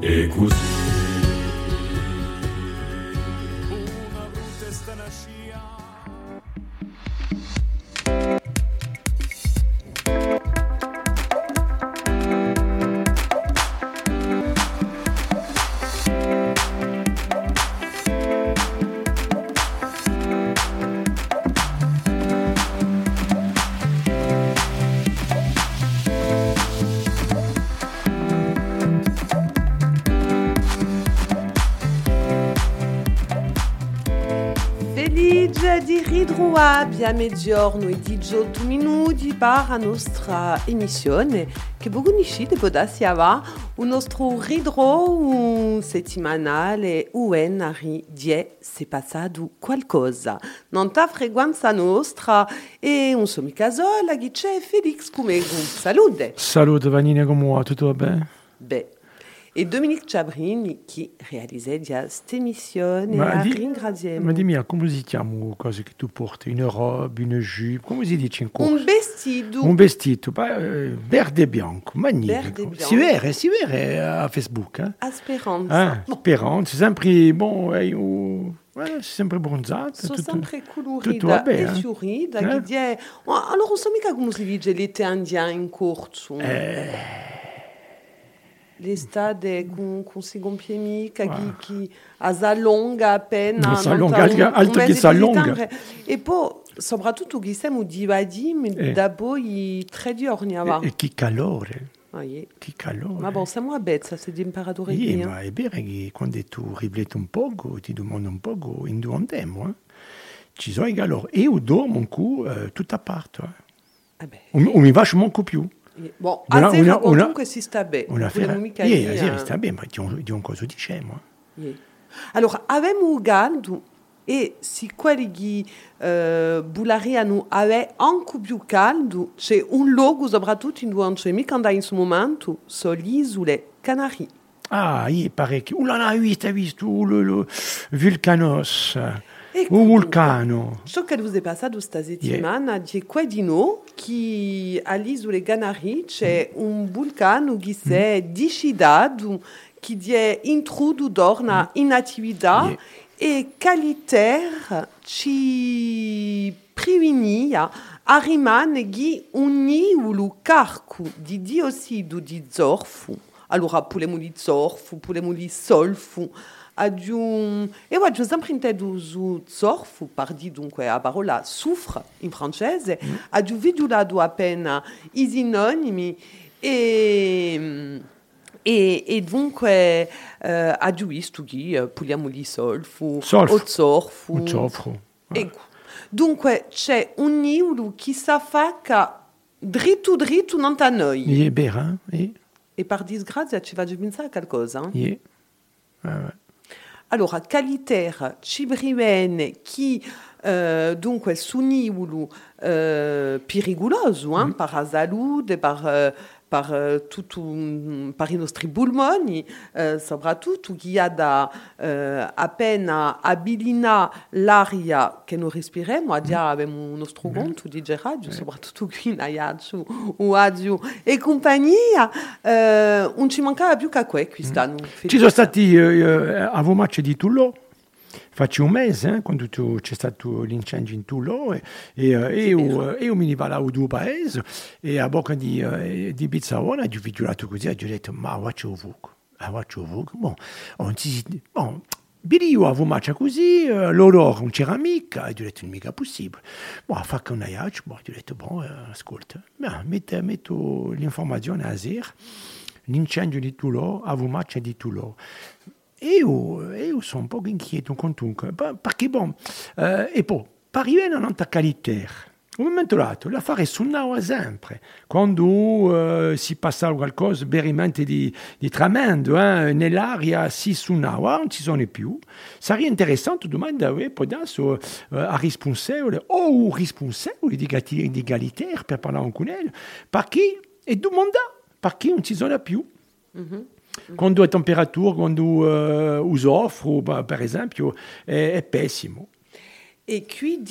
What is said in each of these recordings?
E ritrovati a mezzogiorno e di 18 minuti per la nostra emissione che avere un nostro ritro settimanale UNRI die se passato qualcosa non ta frequenza nostra e un so mica sola che c'è Felix come salute Salute Vanina, come va? Tutto va bene? Beh, e Dominique Ciabrini che realizza questa emissione Ma a di- ringraziamo. Ma dimmi, come si chiamano cose che tu porti? Una robe, una jupe, come si dice in corso? Un vestito Un vestito, eh, verde bianco, magnifico. Si vede, si vede a Facebook. Eh? a speranza. Ah, Bon, Sperante, sempre, bon, eh, io- eh, sempre bronzato. sono tutto- sempre bene, e fiorita. Eh? Che die... Oh, Allora, non so mica come si dice l'été indien in corso. Eh. L'estate con, con si gonfie mica, che, che a non s'allonga, ta altro- altro mese che di s'allonga. settembre. E poi, soprattutto, che siamo divadi, ma Eh. dopo i tre giorni E, avanti. e che calore, Ah, yeah. che calore. Ma bon, siamo a Bezza, se di imperatore Sì, qui. ma è vero che quando tu rifletti un poco, ti domandi un poco in dove andiamo. Eh? Ci sono i calori. E io dormo un coup eh, tutto a parte. Eh. Eh beh. O, o mi faccio manco più. Bon, Una- a sera una- una- comunque si sta bene. Una Vogliamo fera. mica Sì, dire, sì, eh. sta bene, ma di un, di un cosa diciamo. eh. Yeah. Allora, avevamo un galdo e se quelli eh, bulariano aveva anche più caldo, c'è un luogo soprattutto in mica andare in questo momento, sono le isole Canarie. Ah, il paraît. Oh là là, oui, t'as visto le, le Vulcanos. E Un vulcano. Vi è passato questa settimana è quello che all'isole Canarie c'è un vulcano che si è decidato che è introdotto in attività e ci prevenia di diossido di zorfo allora pulemo di zorfo, pulemo di solfo ad un... E ho sempre inteso su zorfo, pardi dunque a parola soufre in francese, ad un vidulato appena i sinonimi e... E, e dunque eh, ad visto che eh, puliamo di solfo, Solfo. o zorfo. Un soffro. Ecco. Dunque c'è un nivolo che si affacca dritto dritto non a noi. Est bien, eh? E per disgrazia ci va a pensare a qualcosa. Il est. Ah, ouais. Allora, qualitaire ci prevene che eh, dunque su nivolo eh, pericoloso Mm. eh, per la salute, tutto, mm, per i nostri polmoni, eh, soprattutto che ha da eh, appena abilina l'aria che noi respiriamo, Mm. già abbiamo un nostro conto di radio, soprattutto qui in Aiaccio, o Radio e compagnia, eh, non ci mancava più che quest'anno. Mm. Ci sono stati eh, a voi match di Toulon. Faccio un mese eh, quando tu- c'è stato l'incendio in Toulon e, e, eh, io, eh, io mi a due paesi e a bocca di, eh, di ho vigilato così ho detto ma faccio ovunque faccio ovunque bon, on si, bon Biri io avevo match così, eh, loro non c'era mica, e ho detto mica possibile. Bon, fa che un aiac, bon, ho detto, bon, eh, ascolta, beh, metto, metto l'informazione a zero, l'incendio di Toulon, avevo match di. E io, io sono un po' inquieto comunque, pa- perché bon, eh, e poi, per arrivare a una qualità, un momento dato, l'affare suonava sempre, quando eh, si passava qualcosa veramente di, di tremendo, eh, nell'aria si suonava, non ci sono più, sarebbe interessante domandare poi adesso eh, a responsabile o responsabile di, di Galitaire per parlare con lui, perché, e domandare perché non ci sono più. Quando la temperatura, quando eh, il soffro, bah, per esempio, è, è pessimo. E qui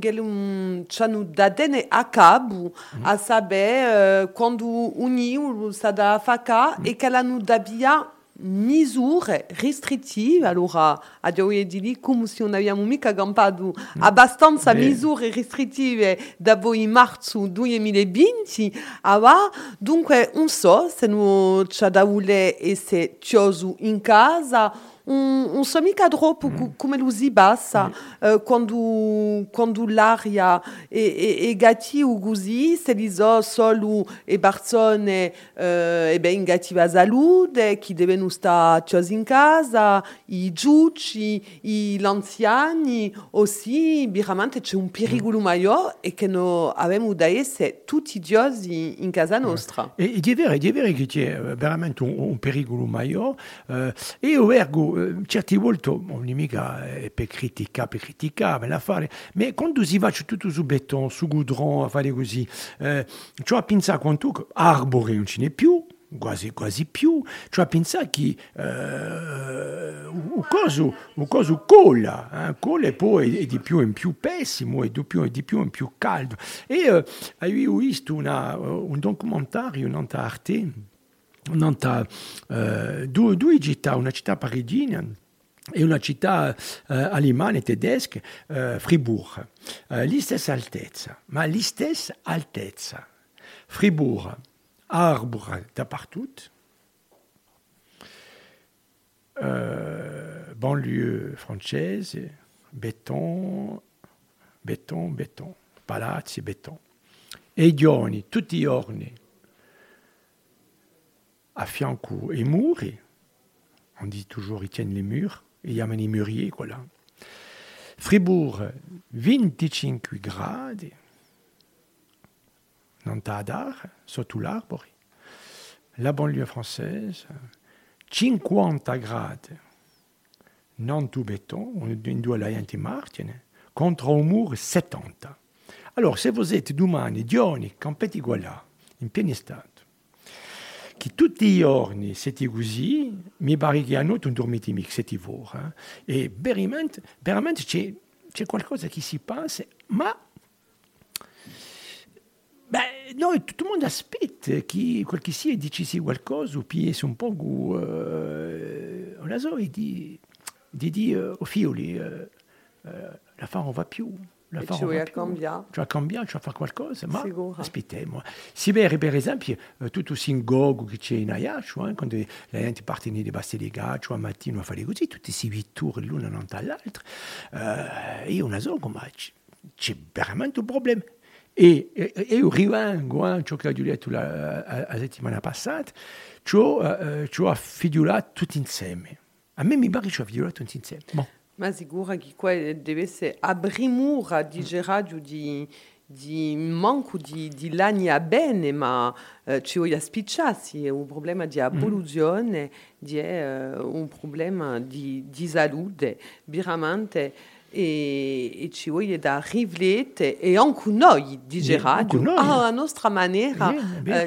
che um, c'hanno da dene a cabo a sapere eh, quando un io sta da faca e che l'hanno da via misure restrittive. Allora, abbiamo di come se non abbiamo mica campato abbastanza misure restrittive da voi in marzo 2020. Allora, dunque, non so se non voler essere chiuso in casa. Un, un so mica troppo co- come lo si bassa eh, quando, quando l'aria è, è, è gatti o così, se li so solo e persone eh, e ben in cattiva salute, che devono stare chiusi in casa, i giudici, i anziani, aussi, veramente c'è un pericolo maggiore e che noi abbiamo da essere tutti diosi in casa nostra. E, e di vero, di vero che c'è? Veramente un, un pericolo maggiore eh, e ergo eh, certe volte non è mica eh, per criticare, per criticare, fare, ma quando si va tutto su beton, su goudron, a fare così, eh, cioè a pensare quanto che arbori non ce n'è quasi, quasi più, cioè a pensare che eh, o coso, coso cola, eh, cola e poi è di più pessimo, e di più, e di più in più caldo. E eh, avevo visto una, un nanta, eh, due, due città, una città parigina e una città eh, alemana tedesca, eh, Fribourg, eh, altezza, ma lì stessa altezza. Fribourg, arbre dappertutto, euh, banlieue française, béton, béton, béton, palazzi, béton. E i giorni, tutti giorni, a fianco muri, on dit toujours ils tiennent les murs, e chiamano i murier, voilà. Fribourg, 25 gradi, non t'adar, sotto l'arbore. La banlieue française, 50 gradi, non tout béton, in due muro 70. Allora, se voi siete domani, giorni, campeti qua là, in piena estate, che tutti i giorni siete così, mi pare che a noi non dormite mica, siete voi. Eh? E veramente, veramente c'è, c'è qualcosa che si passa, ma Beh, noi, tutto il mondo aspetta che quel che sia dici qualcosa, o poi un po' uh, la so, di, di dire uh, figlioli, uh, uh, la fare non va più. La ci vuoi fare qualcosa, ma Sicuro. aspettiamo. Si vede per esempio tutto il sinagogo che c'è in Ajaccio, eh, quando la gente parte di gaccio, al mattino a fare così, tutti si vittori l'una non all'altra. Eh, io non so come c'è- c'è veramente un problema. E, e, e io rimango, eh, ciò che ho detto la, la, la settimana passata, ci ho, eh, ci ho affigliolato tutti insieme. A me mi pare che ci ho affigliolato tutti insieme. Boh. Ma qua deve essere a brimura di Gerardo di, di manco di, di lagna bene, ma eh, ci voglio spicciarsi, è un problema di polluzione, di, eh, un problema di, di salute, veramente. E, e ci voglio da riflettere e anche noi di Gerardo a la nostra maniera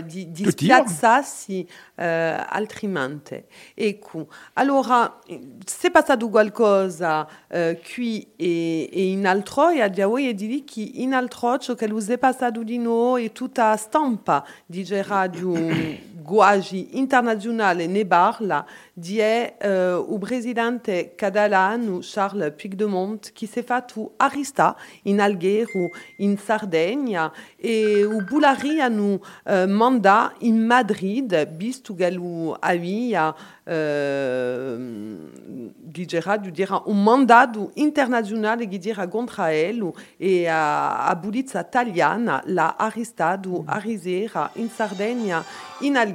di, di spiazzarsi eh, altrimenti. Ecco, allora, se è passato qualcosa qui e, e in altro, e di dire che in altro ciò che lo è passato di noi è tutta stampa di Gerardo Guagi internazionale ne parla di eh, il presidente catalano Charles Puigdemont che si è fatto arrestare in Alghero, in Sardegna e il Bulari hanno eh, mandato in Madrid visto che lui aveva eh, di Gerardo dirà un mandato internazionale che dirà contro lui e a, a polizia italiana l'ha arrestato a Risera in Sardegna in Alghero.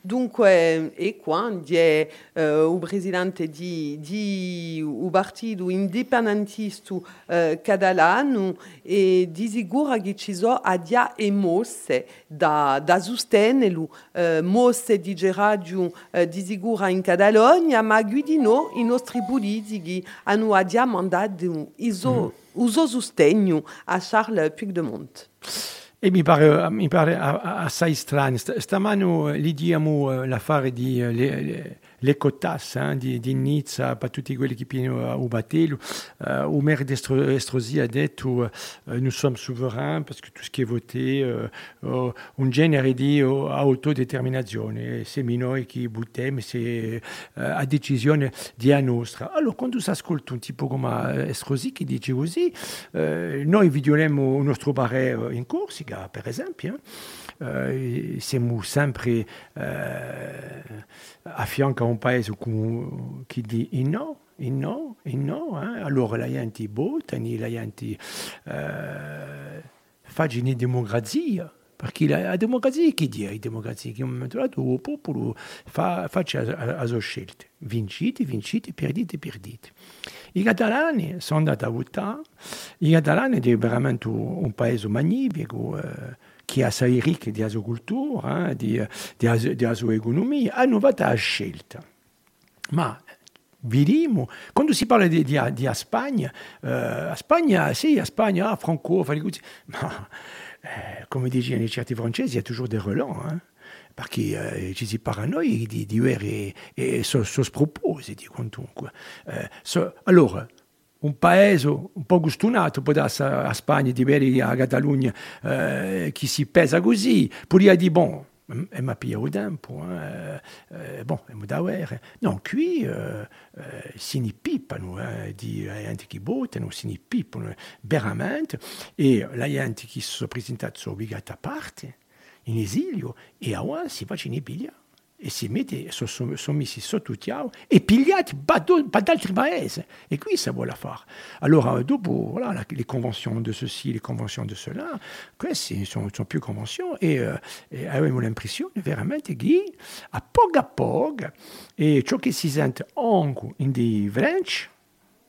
Dunque, e quando è eh, il presidente di, di un partito indipendentista eh, catalano e di sicuro che ci sono adia e mosse da, da sostenerlo, eh, mosse di Gerardo eh, di sicuro in Catalogna, ma guidino i nostri politici hanno adia mandato iso, uso sostegno a Charles Puigdemont. E mi pare, mi pare assai strano. St- Stamano eh, gli diamo eh, l'affare di eh, le- le- le cotas hein, di, di Nizza, per tutti quelli che piano au bateau. Euh, au maire d'Estrosi a dit euh, nous sommes souverains parce que tout ce qui est voté, euh, euh, un genere di euh, autodeterminazione. C'est noi qui buttiamo, c'est euh, a decisione di a nostra. Allora, quando si ascolta un tipo come Estrosi che dice così, eh, noi violiamo il nostro barè in Corsica, per esempio, eh, siamo sempre eh, a fianco a un paese che dice no, il no, il no. Eh? Allora la gente vota, la gente eh, fa una democrazia. Perché la, la democrazia che dice? La democrazia che è trovato il popolo fa, faccia le sue scelte. Vincite, vincite, perdite, perdite. I catalani sono andati a votare. I catalani sono veramente un paese magnifico. Eh, eh, di, di, di sua economia, hanno fatto la scelta. Ma Vediamo, quando si parla di, di, di a Spagna, eh, a Spagna, sì, a Spagna, ah, francofoni, ma eh, come dicono certi francesi, il y a toujours des relents, hein? perché eh, ci si paranoia di, di e, e so spropositi, quantunque. Eh, so, allora, un paese un po' gustunato, può darsi a Spagna, di bere a Catalogna, eh, chi si pesa così, poi dire, bon, e m'a pillé au tempo, eh, eh, bon, e da guerra. No, qui eh, eh, si ne pippano eh, di gente che votano, si ne pippano veramente, e la gente che si sono presentati sono obbligati a parte, in esilio, e ora si va a pigliare e si mette, sono, sono messi sotto chiave e pigliati da altri paesi. E qui ça vuole fare. Allora, dopo, voilà, les conventions de ceci, les conventions de cela, queste sono, sono più conventions e, uh, e abbiamo l'impressione veramente che a poco a poco, e ciò che si sente anche in dei French,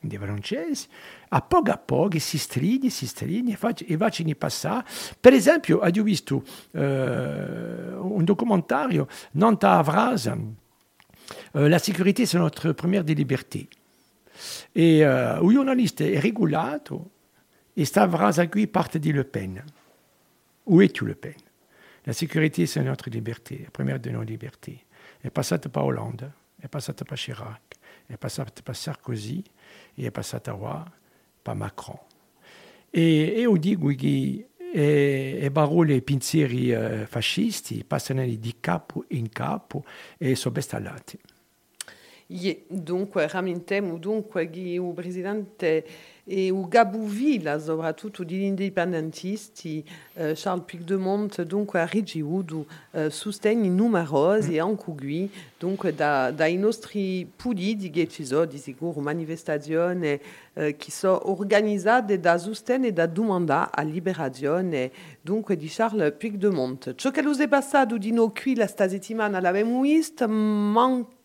in dei francesi, a poco a poco si stride, si stride e va a passare. Per esempio, ho visto uh, un documentario, Nanta Avraz, uh, La sécurité, c'est notre première des libertés. E uh, un giornalista è regolato e sta a qui parte di Le Pen. Où es-tu Le Pen? La sécurité, c'est notre liberté, la première de nos libertés. È passata per Hollande, è passata per Chirac, è passata per Sarkozy e è passata qua pas Macron. E, e io dico che e, e parole e pensieri eh, fascisti passano di capo in capo e sono bestallati. Yeah, dunque, ramintemo dunque che il presidente e o Gabouville, soprattutto degli indipendentisti, eh, Charles Puigdemont, dunque ha ricevuto eh, sostegni numerosi, mm. anche qui, dunque da, dai nostri politici ci sono di sicuro manifestazioni eh, che sono organizzate da sostegno e da domanda a liberazione dunque di Charles Puigdemont. Ciò che lo è passato di noi qui la settimana l'abbiamo visto, manco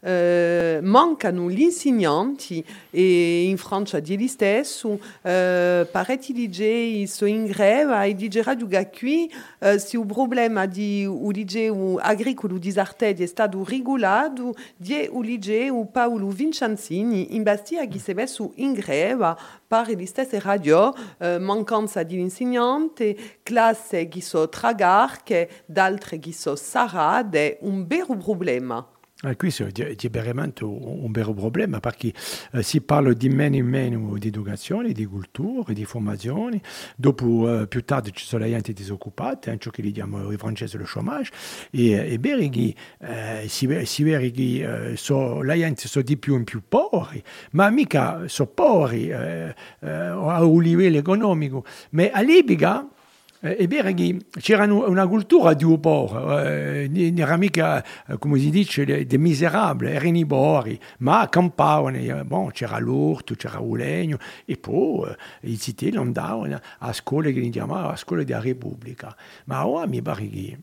Uh, mancano gli insegnanti e in Francia di stesso uh, parecchi licei sono in greve e dice che qui uh, se il problema di un liceo agricolo di Sartedi è stato regolato di un liceo Paolo Vincenzini in Bastia che si è messo in greve per le stesse radio, uh, mancanza di insegnanti, classi che sono tragarche, d'altre che sono sarade, un vero problema. Ah, qui c'è veramente un vero problema perché eh, si parla di meno in meno di educazione, di cultura, di formazione, dopo eh, più tardi ci sono le gente disoccupate, anche che diamo in francese lo chômage, e vero che eh, si, si vede che eh, so, la gente sono di più in più poveri, ma mica sono poveri eh, eh, a un livello economico, ma a Libica eh, è vero che c'era una cultura di un po', eh, mica, eh, come si dice, dei miserabili, erano i bori, ma campavano, bon, c'era l'urto, c'era il legno, e poi i cittadini andavano a scuole che si chiamavano a scuole della Repubblica. Ma ora mi pare che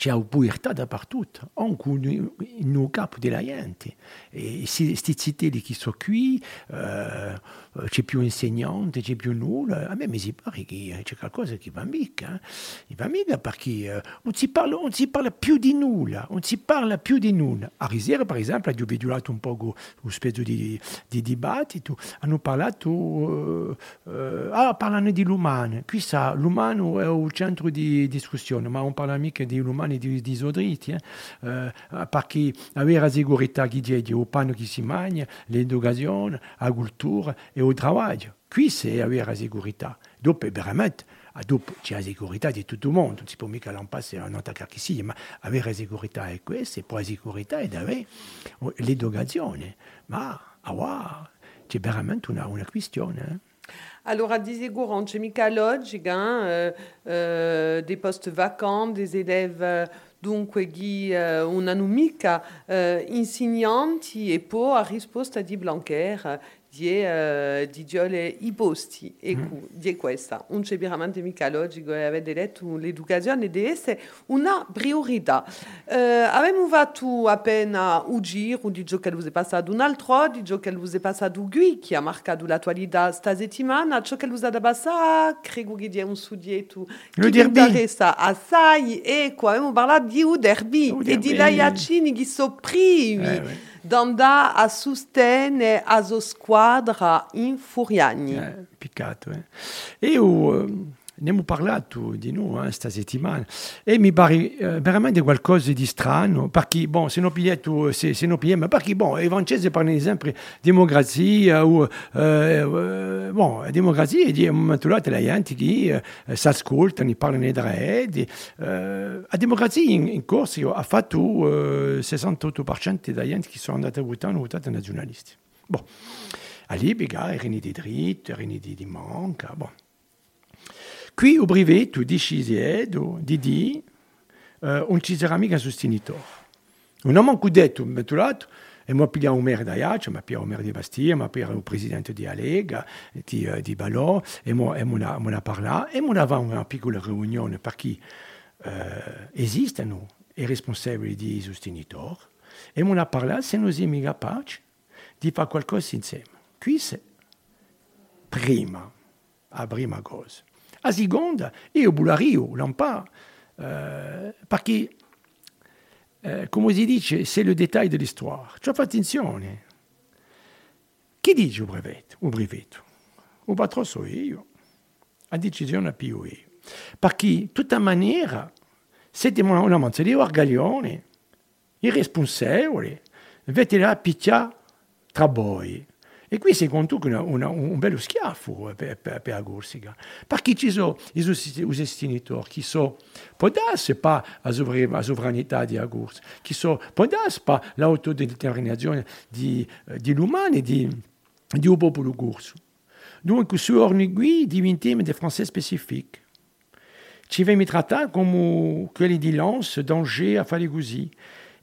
c'è pubertà dappertutto, anche nel capo della gente. E questi cittadini che sono qui, eh, c'è più insegnante, c'è più nulla. A me mi pare che c'è qualcosa che va mica. Eh? Va mica perché eh, non, si parla, non si parla più di nulla, non si parla più di nulla. A Risiera, per esempio, abbiamo vedulato un po' un specie di, di dibattito, hanno parlato, eh, ah, parlano di l'umano. Qui sa, l'umano è il centro di discussione, ma non parla mica di l'umano di, di sodriti, eh? Eh, perché avere la sicurezza che c'è il pane che si mangia, l'educazione, la cultura e il lavoro. Qui c'est avere la sicurezza. Dopo, veramente, dopo c'è la sicurezza di tutto il mondo, non si può mica lampare un attacco che sia, ma avere la sicurezza è questo, e poi la sicurezza è avere l'educazione. Ma, ah, wow, c'è veramente una, una questione. Eh? Alors, à Dizegourant, chez Micalodge, hein, euh, euh, des postes vacants, des élèves euh, donc qui euh, una numica euh, insegnanti e poi a risposta di Blanquer di, uh, di Giole i posti. E mm. di questa. Un c'è veramente mica logico e avete detto l'educazione deve essere una priorità. Uh, abbiamo fatto appena un giro di ciò che è passato un altro di ciò che è passato qui che ha marcato l'attualità settimana. Ciò che è passato credo che un soggetto che vi interessa assai. E qua abbiamo parlato di un derby e di Laiacini che sono primi Eh, d'andare a sostenere a sua squadra in Furiani. Eh. Eh. Io eh, ne abbiamo parlato di noi eh, sta settimana e mi pare eh, veramente qualcosa di strano perché, bon, se non se, se non perché, bon, i francesi parlano sempre di democrazia o, eh, eh, bon, un momento la gente che eh, si ascoltano, eh, la democrazia in, in corso ha fatto eh, 68% della gente che sono andati a votare, hanno votato. Bon. A Libiga, erano di dritto, erano di, di manca, bon. Qui au brevetto deciso di di uh, non ci sarà mica sostenitore. Un uomo che ha detto, mi ha lato, e mi ha pigliato un maire da Iaccia, mi ha pigliato un maire di Bastia, mi ha pigliato il presidente di Alega, di, uh, di Ballò, e mi ha parlato, e mi fatto una piccola riunione perché uh, esistono i responsabili di sostenitori, e mi ha parlato se non siamo capaci di fare qualcosa insieme. C'est prima, la prima cosa. A seconda, io Bulario, Lampa, euh, perché, euh, come si dice, c'est le détail de l'histoire. Cioè, fa attenzione. Chi dice il brevetto? Il brevetto. Il patrono so io. La decisione più io. Perché, tutta maniera, siete una manza di orgaglione, irresponsabile, avete la picchia tra voi. E qui si un bello schiaffo per, per, per la Corsica, perché ci sono i sostenitori che sono, può darsi pas la, sovra- la sovranità di Agurs, che sono, può darsi pas l'autodeterminazione di, di l'umano e di, di un popolo. Dunque, su diventiamo dei francesi specifici. Ci trattati come.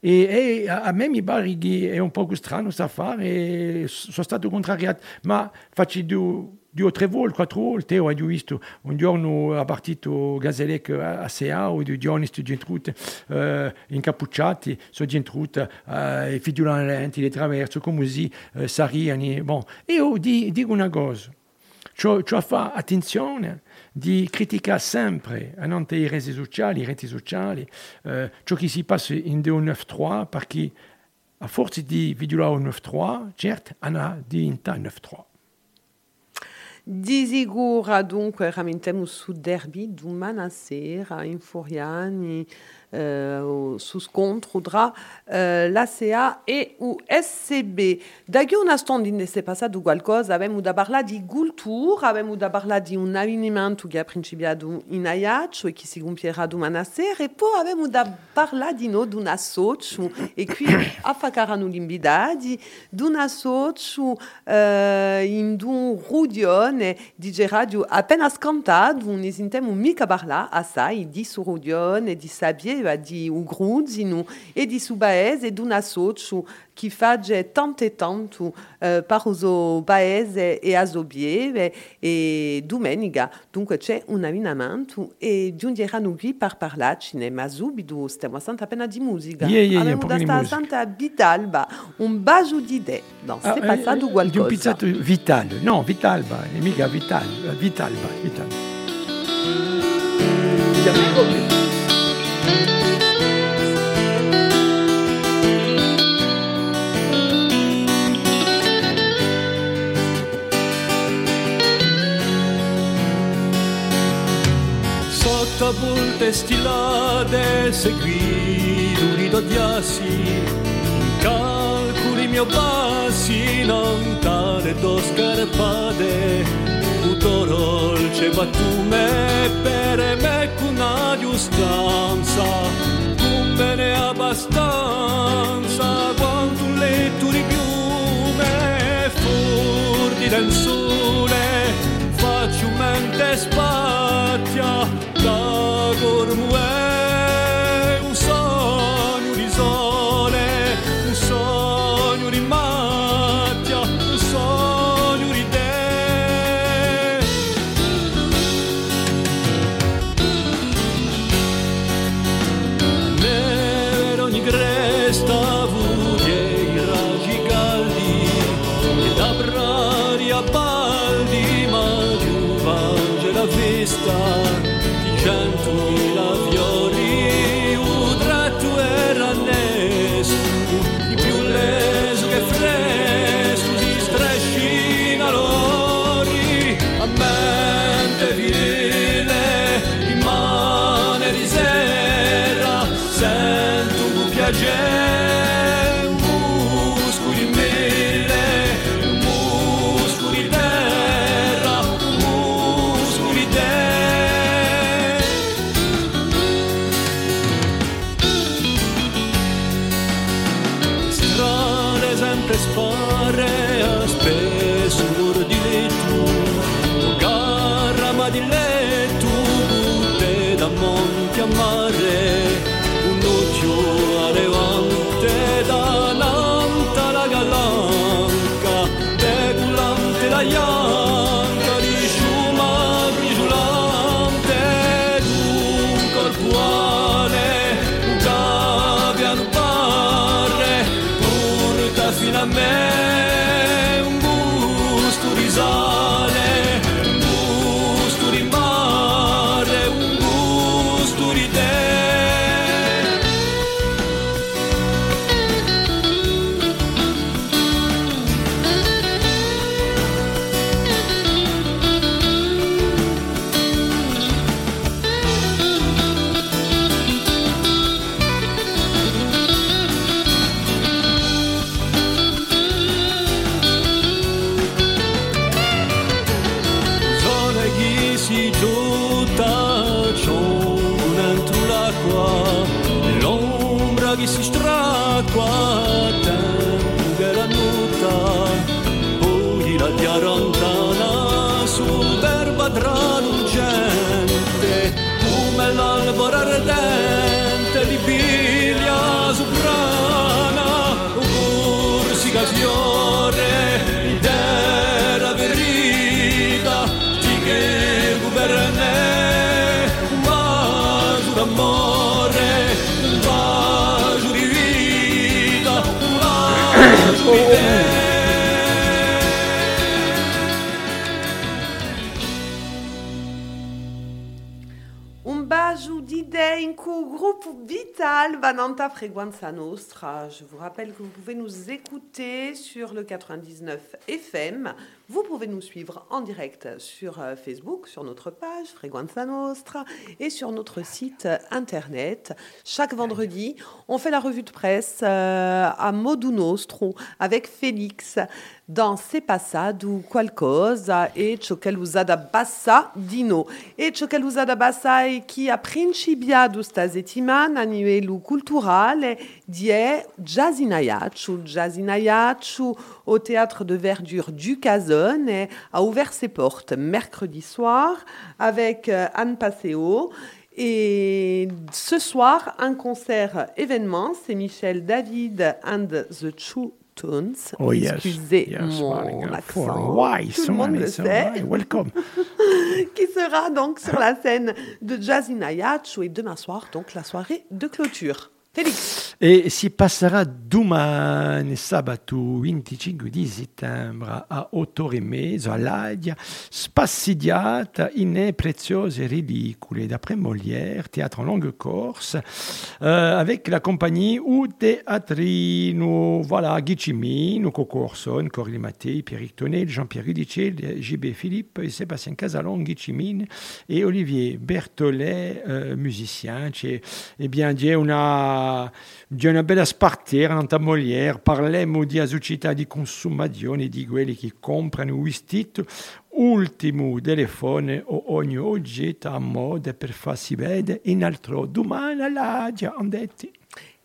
E, e, a me mi pare che è un po' strano questa affare e sono stato contrariato, ma faccio due, due o tre volte, quattro volte, ho visto un giorno a partito Gazelec a, a Sea, o due giorni sto gentrute uh, incappucciati, sono gentrute uh, i fidulanti, le traverso, come così, uh, sariani, bon. E io di, dico una cosa, cioè, cioè fa attenzione di criticare sempre anche i reti sociali, i reti sociali, eh, ciò che si passa in 293 perché a forza di vidulare un 93, certo, hanno diventato 93. Di sicuro dunque ramentiamo su derby domani sera in Furiani uh, su scontro tra uh, l'ACA e USCB. Da che un istante si è passato qualcosa, abbiamo da parlare di cultura, abbiamo da parlare di un avvenimento che ha principiato in Ajaccio e che si compierà domani sera e poi abbiamo da parlare di noi, di un associo qui a Facarano l'invitati, di un associo in un rudione di radio appena sabieva di ugruzinu e di su paese e di un associo che fa tanto e tanto uh, per il paese e a Zobieve e domenica. Dunque c'è un abbinamento e giungeranno qui per parlarci, ma subito stiamo sentendo appena di musica. Yeah, yeah, yeah, Abbiamo un po' da santa Vitalba, un bacio di idee. No, Ah, è passato eh, qualcosa. Di un pizzato Vital, no, Vitalba, è mica Vital, Vitalba, Vitalba. Sotto volte stilate seguì l'unido diassi calcoli mio passi non tale do scarpade utorolce battume per me cuna giustanza cum bene abbastanza quanto un letto di piume furti del sole faccio mente spazia da gormue un sogno di sole un sogno di macchia un sogno di te. Nero ogni cresta vuglie i raggi caldi ed abrari a baldi ma giuvange la vista Je vous rappelle que vous pouvez nous écouter sur le 99 FM. Vous pouvez nous suivre en direct sur euh, Facebook, sur notre page Freguanza Nostra et sur notre site internet. Chaque vendredi, on fait la revue de presse euh, à Modu Nostro avec Félix dans C'est passado qualcosa e ciò bassa dino. E ciò che bassa è chi ha principiato sta settimana a livello culturale di è Jazzinaiaccio. Jazzinaiaccio au Théâtre de Verdure du Casone a ouvert ses portes mercredi soir avec euh, Anne Passeo. Et ce soir, un concert événement, c'est Michel David and the Two Tones. Oh yes. Excusez yes, mon accent. Why? Tout le monde le sait. Welcome. qui sera donc sur la scène de Jazz in Ayacho et demain soir, donc la soirée de clôture. Felix. E si passerà domani sabato 25 di settembre a 8 ore e mezzo spassidiata in preziose ridicole d'après Molière, théâtre en longue corse, euh, avec la compagnie ou Teatrino, voilà, Guicimino, Cocorson, Corinne Mattei, Pierrick Tonel, Jean-Pierre Ridicelli, JB Philippe, et Sébastien Casalon, Guicimine et Olivier Berthollet, euh, musicien. Eh bien, c'è una, c'è una bella spartiera nella Molière, parliamo di azucità di consumazione di quelli che comprano un vestito ultimo telefono o ogni oggetto a moda per farsi vedere in altro domani all'Adia, hanno detto.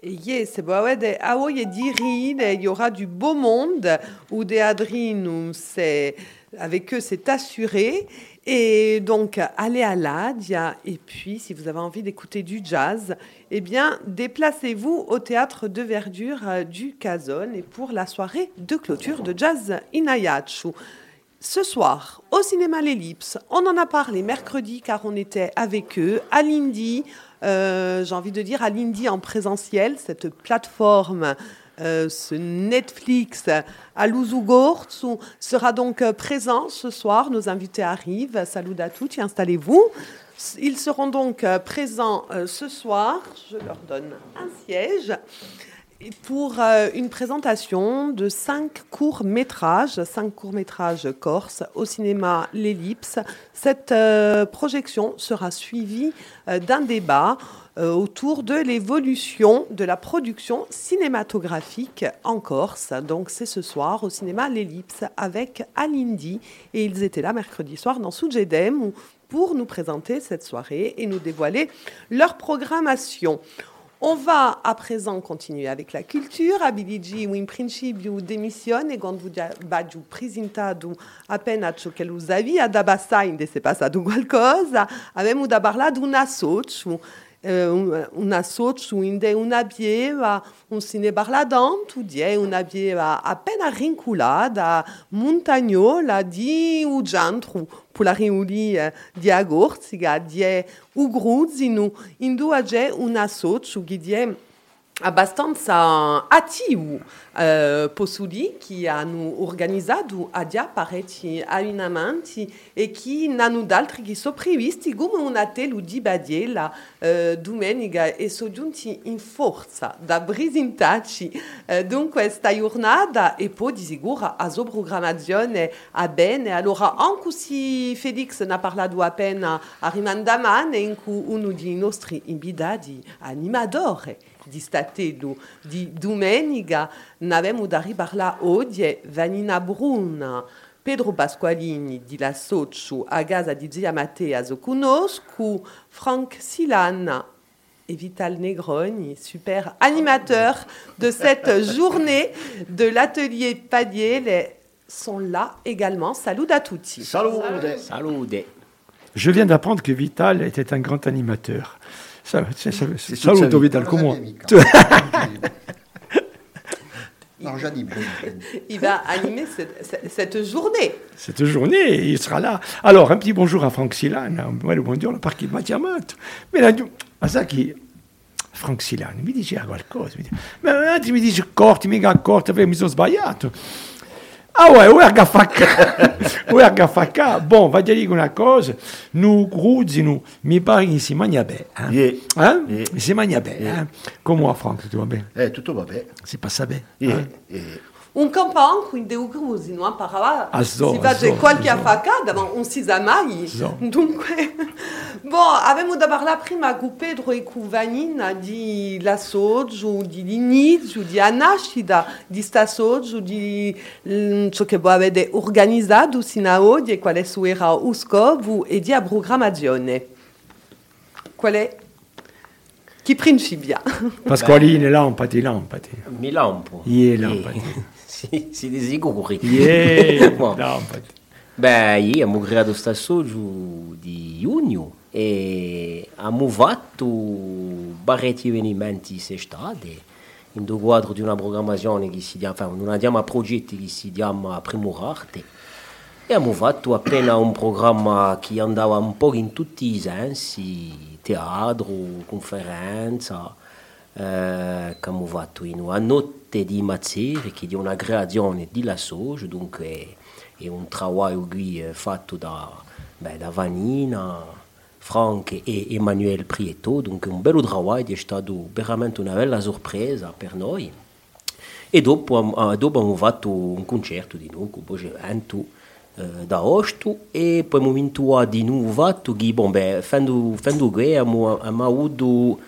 Yes, des Aoye Dirin, il y aura du beau monde où des Adrines, c'est avec eux, c'est assuré. Et donc, allez à l'Adia. Et puis, si vous avez envie d'écouter du jazz, eh bien, déplacez-vous au théâtre de verdure euh, du Cazone et pour la soirée de clôture de jazz Inayachu. Ce soir, au cinéma L'Ellipse, on en a parlé mercredi car on était avec eux à l'Indie, euh, j'ai envie de dire à l'Indie en présentiel, cette plateforme, euh, ce Netflix à Luzugorz sera donc euh, présent ce soir. Nos invités arrivent. Salut à tous, installez-vous. Ils seront donc euh, présents euh, ce soir. Je leur donne un siège pour euh, une présentation de cinq courts-métrages, cinq courts-métrages corse au cinéma L'Ellipse. Cette euh, projection sera suivie euh, d'un débat euh, autour de l'évolution de la production cinématographique en Corse. Donc c'est ce soir au cinéma L'Ellipse avec Alindi et ils étaient là mercredi soir dans Soudjedem pour nous présenter cette soirée et nous dévoiler leur programmation. On va à présent continuer avec la culture. Abiligi ou in principio demissione quando badgiu presentato appena ciò che lo savia da Bassainde se passato qualcosa. Avevamo da parlare di un associo, eh, un, un associo inde una bieva, un sine barladant, die una bieva appena rinculata, montagnola di Uggiantru, Pulariuli eh, di Agorziga, die Ugruzinu, in due c'è un associo che die abbastanza attivo eh, Posuli che hanno organizzato a dia parecchi e che hanno d'altri che sono previsti come una telu di Badiela eh, domenica e sono giunti in forza da presentarci eh, dunque questa giornata e poi di sicuro a sua programmazione a bene. Allora anche se Felix ne ha parlato appena a Rimandaman in cui uno dei nostri invitati animatori di statedo di domenica da riparlare oggi Vanina Bruna Pedro Pasqualini di La Socio a casa di zia Mattea zo conosco Frank Silana et Vital Negroni, super animateur de cette journée de l'atelier Padier, sont là également. Salut à tutti. Salute. Salute. Je viens d'apprendre que Vital était un grand animateur. Ça, c'est, ça, C'est toute salut, sa vie. Vital, comment Non, j'anime. Il va animer cette, journée. Cette journée, il sera là. Alors, un petit bonjour à Franck Silan. Moi, le buongiorno perché mi ha chiamato. Me l'ha giù. Ma sa chi? Frank Silani mi diceva qualcosa. Mi dice, ma mi dice corti, mica accorti, mi sono sbagliato. Ah ouais, ca. Guarda fa ca. Bon, va dire una cosa. Nous, Gruzzi, nous, mi pare che si mangia bene. Hein? Yeah. Hein? Yeah. Mangia bene. Yeah. Hein? Come Frank, tu va bene? Eh, tutto va bene. Si passa bene. Eh, hein? Un campan, quindi Ugruzzi, no? Parlava, so, si c'è qualche ma non si sa mai. So. Dunque, bon, avevamo da parlare prima con Pedro e con Vanina di la soggio, di l'inizio, di a nascita di sta soggio, di ciò che voi avete organizzato sino a oggi e quale era lo scopo e di a programmazione. Qual è? Chi principia? Pasqualini, lampati, lampati. Mi lampo. Yeah, lampati. Si, si di sicuri. Yeah, Boh. lampati. Beh, io abbiamo creato sta soggio di giugno e abbiamo fatto parecchi avvenimenti quest'estate in due quadro di una programmazione che si chiama, enfin, una diamo a progetti che si chiama Primorarte e abbiamo fatto appena un programma che andava un po' in tutti i sensi, teatro, conferenza, eh, che abbiamo fatto in una notte di Mazzeri, che è una creazione di La Soge, dunque è, un lavoro qui eh, fatto da, beh, da Vanina, Frank e Emanuele Prieto, dunque un bel lavoro, è stato veramente una bella sorpresa per noi. E dopo, uh, dopo abbiamo fatto un concerto di nuovo con Bogevento uh, da Osto e poi abbiamo vinto di nuovo fatto che, bon, beh, fendo, fendo abbiamo, abbiamo avuto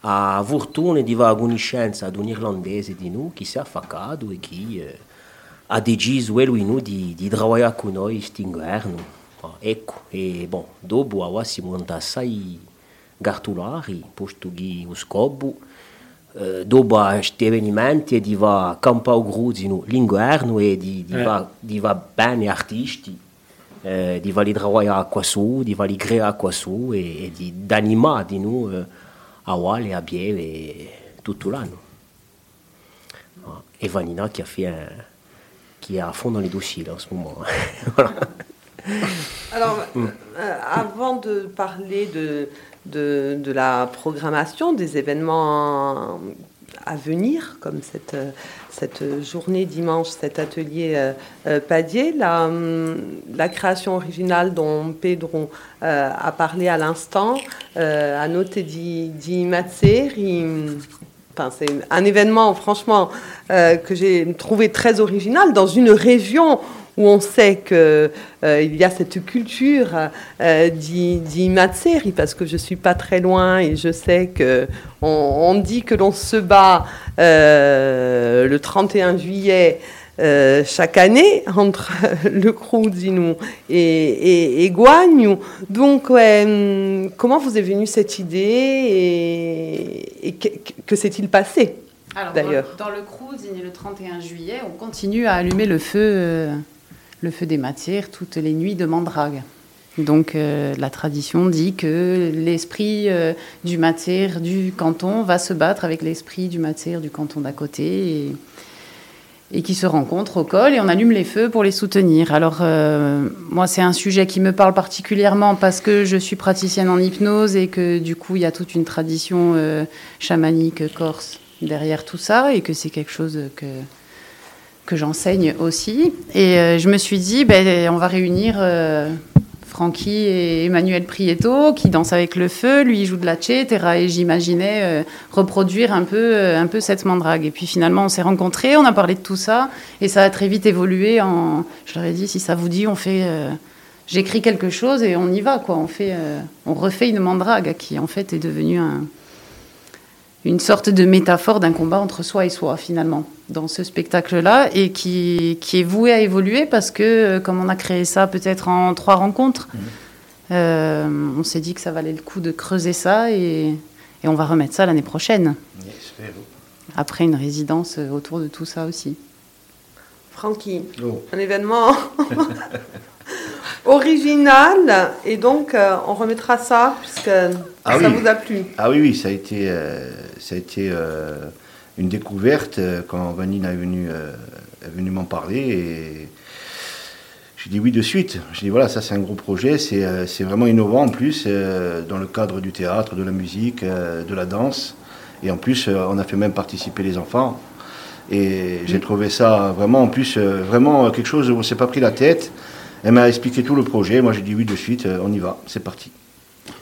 la fortuna di avere conoscenza ad un irlandese di noi che si è affaccato e che uh, ha deciso lui no, di, di lavorare con noi quest'inverno. Uh, ecco, e bon, dopo montato sei cartolari, posto che lo scopo Uh, dopo questi avvenimenti di va campare gruzino l'inverno e di, di, eh. va, di va bene artisti uh, di va li lavorare qua su di va li creare qua su e, e di animare di noi uh, a Wale a Bieve tutto l'anno uh, e Vanina qui a fait un, qui est à fond dans les dossiers là, en ce moment voilà. alors mm. avant de parler de de, de, la programmation des événements à venir, comme cette, cette journée dimanche, cet atelier euh, euh Padier, la, la, création originale dont Pedro euh, a parlé à l'instant, à noter di, di Enfin, c'est un événement, franchement, que j'ai trouvé très original dans une région où on sait qu'il euh, y a cette culture euh, d'Imatseri, parce que je suis pas très loin et je sais que on, dit que l'on se bat euh, le 31 juillet euh, chaque année entre le Cruzinu et, et, et Donc, ouais, comment vous est venue cette idée et, et que, que s'est-il passé d'ailleurs dans, dans, le Cruzin le 31 juillet, on continue à allumer le feu le feu des matières toutes les nuits de Mandrague. Donc euh, la tradition dit que l'esprit euh, du matière du canton va se battre avec l'esprit du matière du canton d'à côté et, qui se rencontrent au col et on allume les feux pour les soutenir. Alors euh, moi c'est un sujet qui me parle particulièrement parce que je suis praticienne en hypnose et que du coup il y a toute une tradition chamanique corse derrière tout ça et que c'est quelque chose que que j'enseigne aussi. Et euh, je me suis dit, ben, on va réunir euh, Francky et Emmanuel Prieto qui dansent avec le feu. Lui, joue de la tchétera et j'imaginais euh, reproduire un peu, un peu cette mandrague. Et puis finalement, on s'est rencontrés, on a parlé de tout ça et ça a très vite évolué. En... Je leur ai dit, si ça vous dit, on fait. J'écris quelque chose et on y va, quoi. On, fait, on refait une mandrague qui, en fait, est devenue un, une sorte de métaphore d'un combat entre soi et soi, finalement, dans ce spectacle-là, et qui, qui, est voué à évoluer parce que, euh, comme on a créé ça peut-être en trois rencontres, mmh. euh, on s'est dit que ça valait le coup de creuser ça et, et on va remettre ça l'année prochaine. Après une résidence autour de tout ça aussi. Francky, oh. un événement original. Et donc, euh, on remettra ça, puisque ah ça vous a plu. Ah oui, oui, ça a été, euh, ça a été euh, une découverte quand Vanine est venue, est venue m'en parler. Et j'ai dit oui de suite. J'ai dit voilà, ça c'est un gros projet, c'est vraiment innovant en plus, dans le cadre du théâtre, de la musique, de la danse. Et en plus, on a fait même participer les enfants. Et j'ai trouvé ça vraiment, en plus, vraiment quelque chose où on ne s'est pas pris la tête. Elle m'a expliqué tout le projet. Moi, j'ai dit oui de suite, euh, on y va, c'est parti.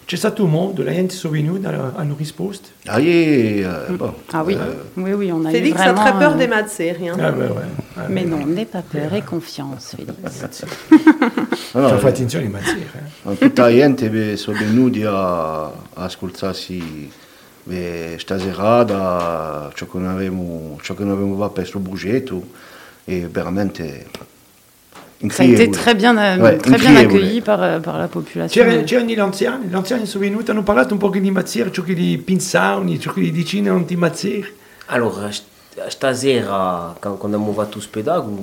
C'è stato un modo, la gente sono venuti, hanno risposto? Ah, yeah, euh, bon, ah oui, euh, oui, oui, on a Félix vraiment, a très peur des maths, rien. Ah, ouais, ouais. Ah, Mais non, n'aie pas peur, aie confiance, Félix. no, Fai attenzione ai mazzieri. Eh. Tutta la gente sono venuti a, a ascoltarsi stasera da ciò che avevamo, ciò che avevamo per questo progetto e veramente Ça a été très bien, ouais, très bien accueilli par, euh, par la population. C'erano gli anziani, gli anziani sono venuti, hanno parlato un po' di Mazzieri, ciò che ciò che di Cina, di Mazzieri. Allora, stasera, quando abbiamo fatto spettacolo,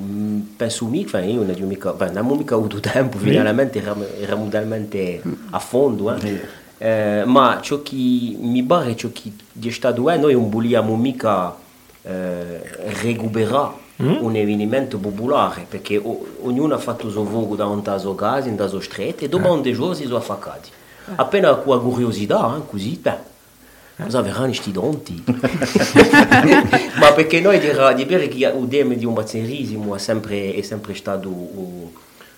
penso mica, io non abbiamo mica, non abbiamo mica avuto tempo, finalmente eravamo talmente a fondo, eh. Eh, ma ciò che mi pare, ciò che è stato, eh, noi non vogliamo mica eh, recuperare mm? un avvenimento popolare perché ognuno ha fatto il suo voto da un suo casa, in suo stretto e dopo eh. un giorni si sono affaccati. Eh. Appena con la curiosità, eh, così, beh, Cosa verranno sti donti? Ma perché noi di bere che il tema di un bazzerisimo è sempre, è sempre stato un,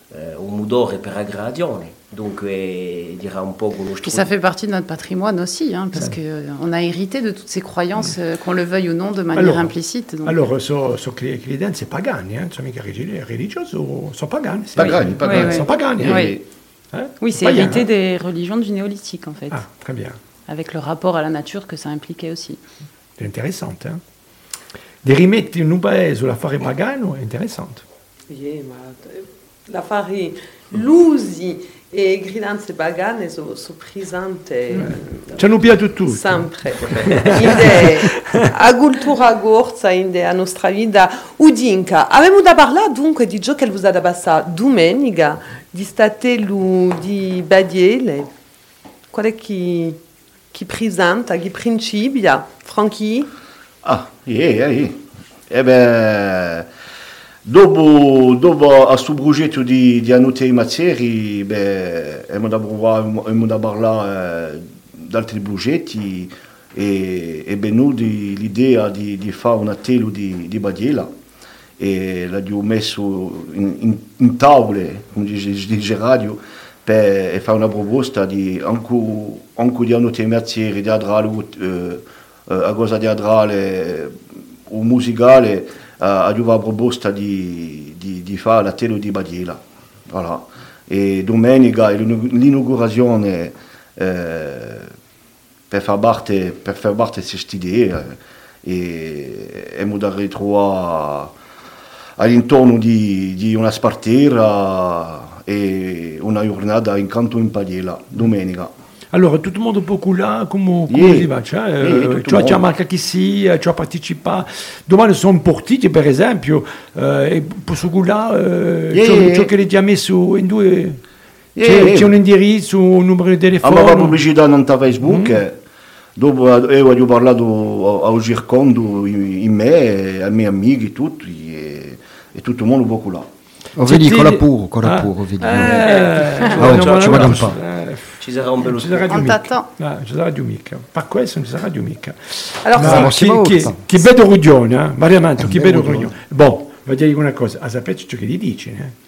eh, un motore per la gradione. Donc, eh, dirà un conosciuto. Puis ça fait partie de notre patrimoine aussi, hein, parce qu'on a hérité de toutes ces croyances, euh, qu'on le veuille ou non, de manière Alors, implicite. donc- Allora, sono so cre- credenze pagane, non sono mica religi- religiosi, sono pagane. sì. Pagani, pagani. Oui, Sono pagani. Oui. Eh? Oui, c'est hérité hein? des religions du néolithique, en fait, Ah, très bien. avec le rapport à la nature que ça impliquait aussi. È interessante. Eh? Di rimetti in un paese l'affare pagano è interessante. Je, ma la fare l'usi e gridanze pagane sono so presente Ci hanno piaciuto tutti. sempre. In a cultura gorza in a nostra vita udinca avevamo da parlare dunque di ciò che vi ha da passare domenica di statello di Badiele. Qual è chi chi presenta chi principia? Franchi? Ah, yeah, yeah. Eh ben, dopo, dopo a sto progetto di, di annotare i mazzieri, beh, abbiamo parlare eh, d'altri progetti e è venuta l'idea di, di fare un telo di, di Badiela e l'abbiamo messo in, in, in tavole, come dice, dice radio, per fare una proposta di anche, anche di annotare i mazzieri teatrali, eh, eh, a cosa teatrale o musicale arriva la proposta di, di, di fare la telo di Badiela. Voilà. E domenica l'inaugurazione eh, per far parte, di queste idee eh, e abbiamo da ritrovare all'intorno di, di una spartiera e una giornata in canto in Badiela, domenica. Allora, tutto il mondo poco là, come, come Yeah. si va? Cioè, Yeah, eh, tutto cioè, il c'è mondo. marca chi sia, c'è partecipa. Domani sono partiti, per esempio, eh, e su là, eh, Yeah, c'è, yeah, c'è yeah. che li ha messo in due... C'è, Yeah. c'è un indirizzo, un numero di Abbiamo la telefono? pubblicità non Facebook, eh, dopo eh, ho parlato a, a Gircondo in, in me, ai miei amici, tutti, e, e tutto il mondo poco là. Con la con la Ah. Eh, Ah, no, no, fa. Ci sarà un bello ci sarà On Dio mica. t'attend. Ah, ci sarà Dio mica. Per questo non ci sarà Dio mica. alors No, c'est- ma chi, chi, chi vedo ruglione, eh? veramente, chi vedo bello ruglione. Boh, voglio dire una cosa, a sapere ciò che gli dici, eh?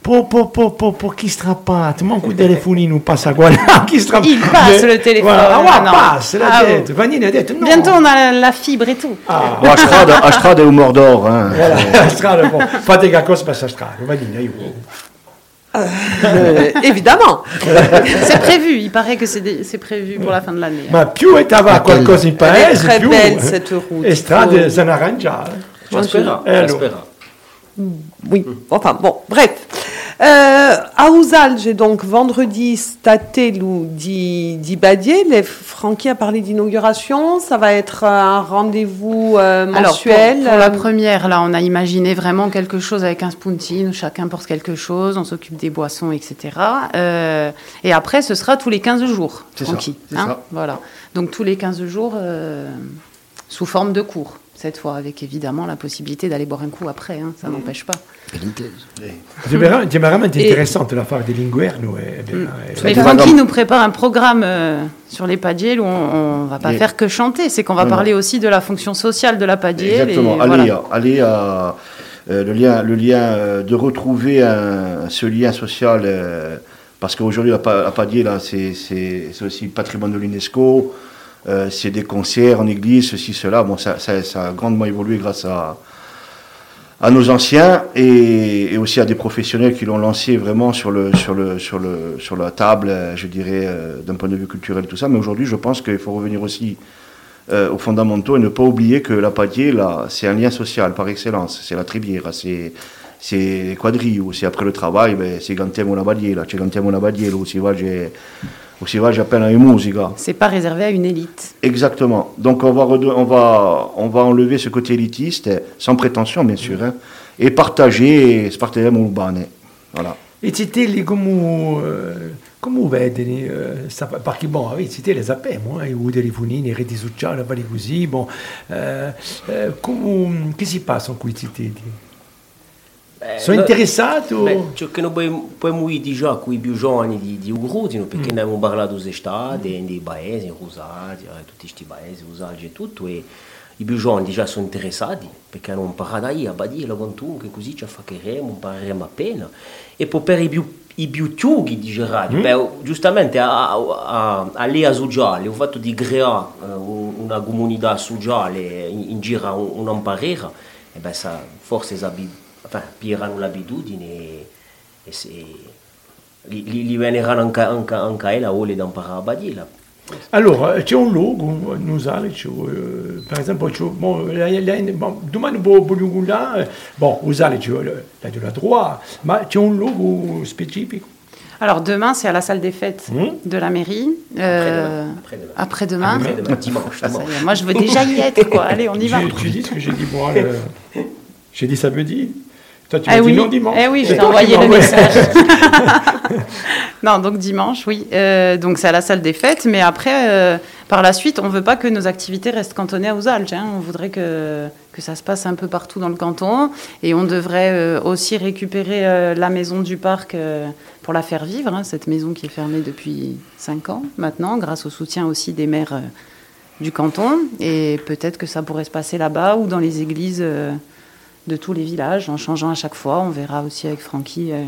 Po, po, po, po, po, chi strappato, il telefonino passa a guardare, chi strappato. Il passe le téléphone, Voilà, ah, non. passa, l'ha Ah, detto, Vanini ha detto, no. Bientôt, on a la, la fibre et tout. Ah, Bon, a a strada è un mordor, eh. voilà, la strada, bon. fate che cosa passa a strada, Vanini, aiuto. Euh, évidemment C'est prévu, il paraît que c'est dé- c'est prévu pour la fin de l'année. Ma più è tava qualcosa in Elle est paese, très più belle, cette route. J'espère, Eh, allora. j'espère. Oui, enfin bon, bref. Euh, à Ousalge, donc vendredi, Statelou di, di Francky a parlé d'inauguration, ça va être un rendez-vous euh, Alors, mensuel. pour, pour la euh, première, là, on a imaginé vraiment quelque chose avec un spoontin où chacun porte quelque chose, on s'occupe des boissons, etc. Euh, et après, ce sera tous les 15 jours, C'est ça, tranquille. c'est hein, ça. Voilà. Donc tous les 15 jours, euh, sous forme de cours, cette fois, avec évidemment la possibilité d'aller boire un coup après, hein, ça n'empêche pas. C'est veramente, c'est veramente Et- interessante la fare dell'inguerno. È, è, Mais va Francky nous prépare un programme euh, sur les padiels où on, on va pas Oui. faire que chanter, c'est qu'on va Non, parler aussi de la fonction sociale de la padielle. Exactement. Et Aller, voilà. à- aller à euh, le lien, le lien euh, de retrouver un- ce lien social, euh, parce qu'aujourd'hui la, la Padier là, c'est c'est- c'est aussi patrimoine de l'UNESCO. Euh, c'est des concerts en église, ceci, cela. Bon, ça, a grandement évolué grâce à, nos anciens et, aussi à des professionnels qui l'ont lancé vraiment sur, la table, euh, je dirais, euh, d'un point de vue culturel, tout ça. Mais aujourd'hui, je pense qu'il faut revenir aussi aux fondamentaux et ne pas oublier que la padier, là, c'est un lien social par excellence. C'est la tribière, c'est c'est quadrillo, c'est après le travail, ben, c'est cantiamo la badiera, c'è cantiamo la badiera, o si va, c'è- o si va, c'è appena in musica. C'est pas réservé à une élite. Exactement. Donc on va, on va, on va enlever ce côté élitiste, sans prétention bien sûr, hein, et partager, spartiamo urbane. Voilà. E Citelli come, eh, come vedi? perché bon, avete Citelli sappiamo, eh, i telefonini, reti sociali, vari così, bon, eh, come, che si passa con quei Citelli? Eh, Sono no- interessato? Beh, ciò che noi abbiamo visto già con i più giovani di, di Ugruzino, perché ne abbiamo parlato d'estate, nei paesi, in eh, tutti questi paesi, Usagi e tutto, e i più giovani già sono interessati, perché hanno imparato a badire la canzone, che così ci faccheremo, impareremo appena. E poi per i più, i più giughi di Gerardi, beh, giustamente a, a, a a Sugiale, il fatto di creare eh, un- una comunità sociale in, in giro a un- un'imparera, e beh, ça, forse sabi, enfin, piglieranno l'abitudine e, e se, li, li, li veneranno anche, anche, anche a ella o le da imparare a badire. Allora, c'è un luogo, usare, c'è, eh, per esempio, c'è, bon, la- la- bon, domani voglio là, eh, bon, usare la, la de la droit, ma c'è un luogo specifico? Alors demain, c'est à la salle des fêtes Mhm. de la mairie. Euh, Après-demain. Après-demain. Après-demain, dimanche, dimanche. moi, je veux déjà y être, quoi. Allez, on y va. Tu, tu dis ce que j'ai dit moi, le- j'ai dit samedi. Toi, tu Ah m'as dit oui, non dimanche. eh oui, qui envoyé le message. non, donc dimanche, oui. Euh, donc c'est à la salle des fêtes, mais après, euh, par la suite, on veut pas que nos activités restent cantonnées à Ousalge. hein. On voudrait que, que ça se passe un peu partout dans le canton, et on devrait euh, aussi récupérer la maison du parc pour la faire vivre, hein, cette maison qui est fermée depuis 5 ans maintenant, grâce au soutien aussi des maires du canton, et peut-être que ça pourrait se passer là-bas ou dans les églises. De tous les villages, en changeant à chaque fois. On verra aussi avec Francky, euh,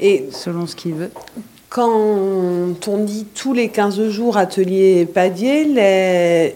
Et selon ce qu'il veut. quand on dit tous les 15 jours atelier padier, les-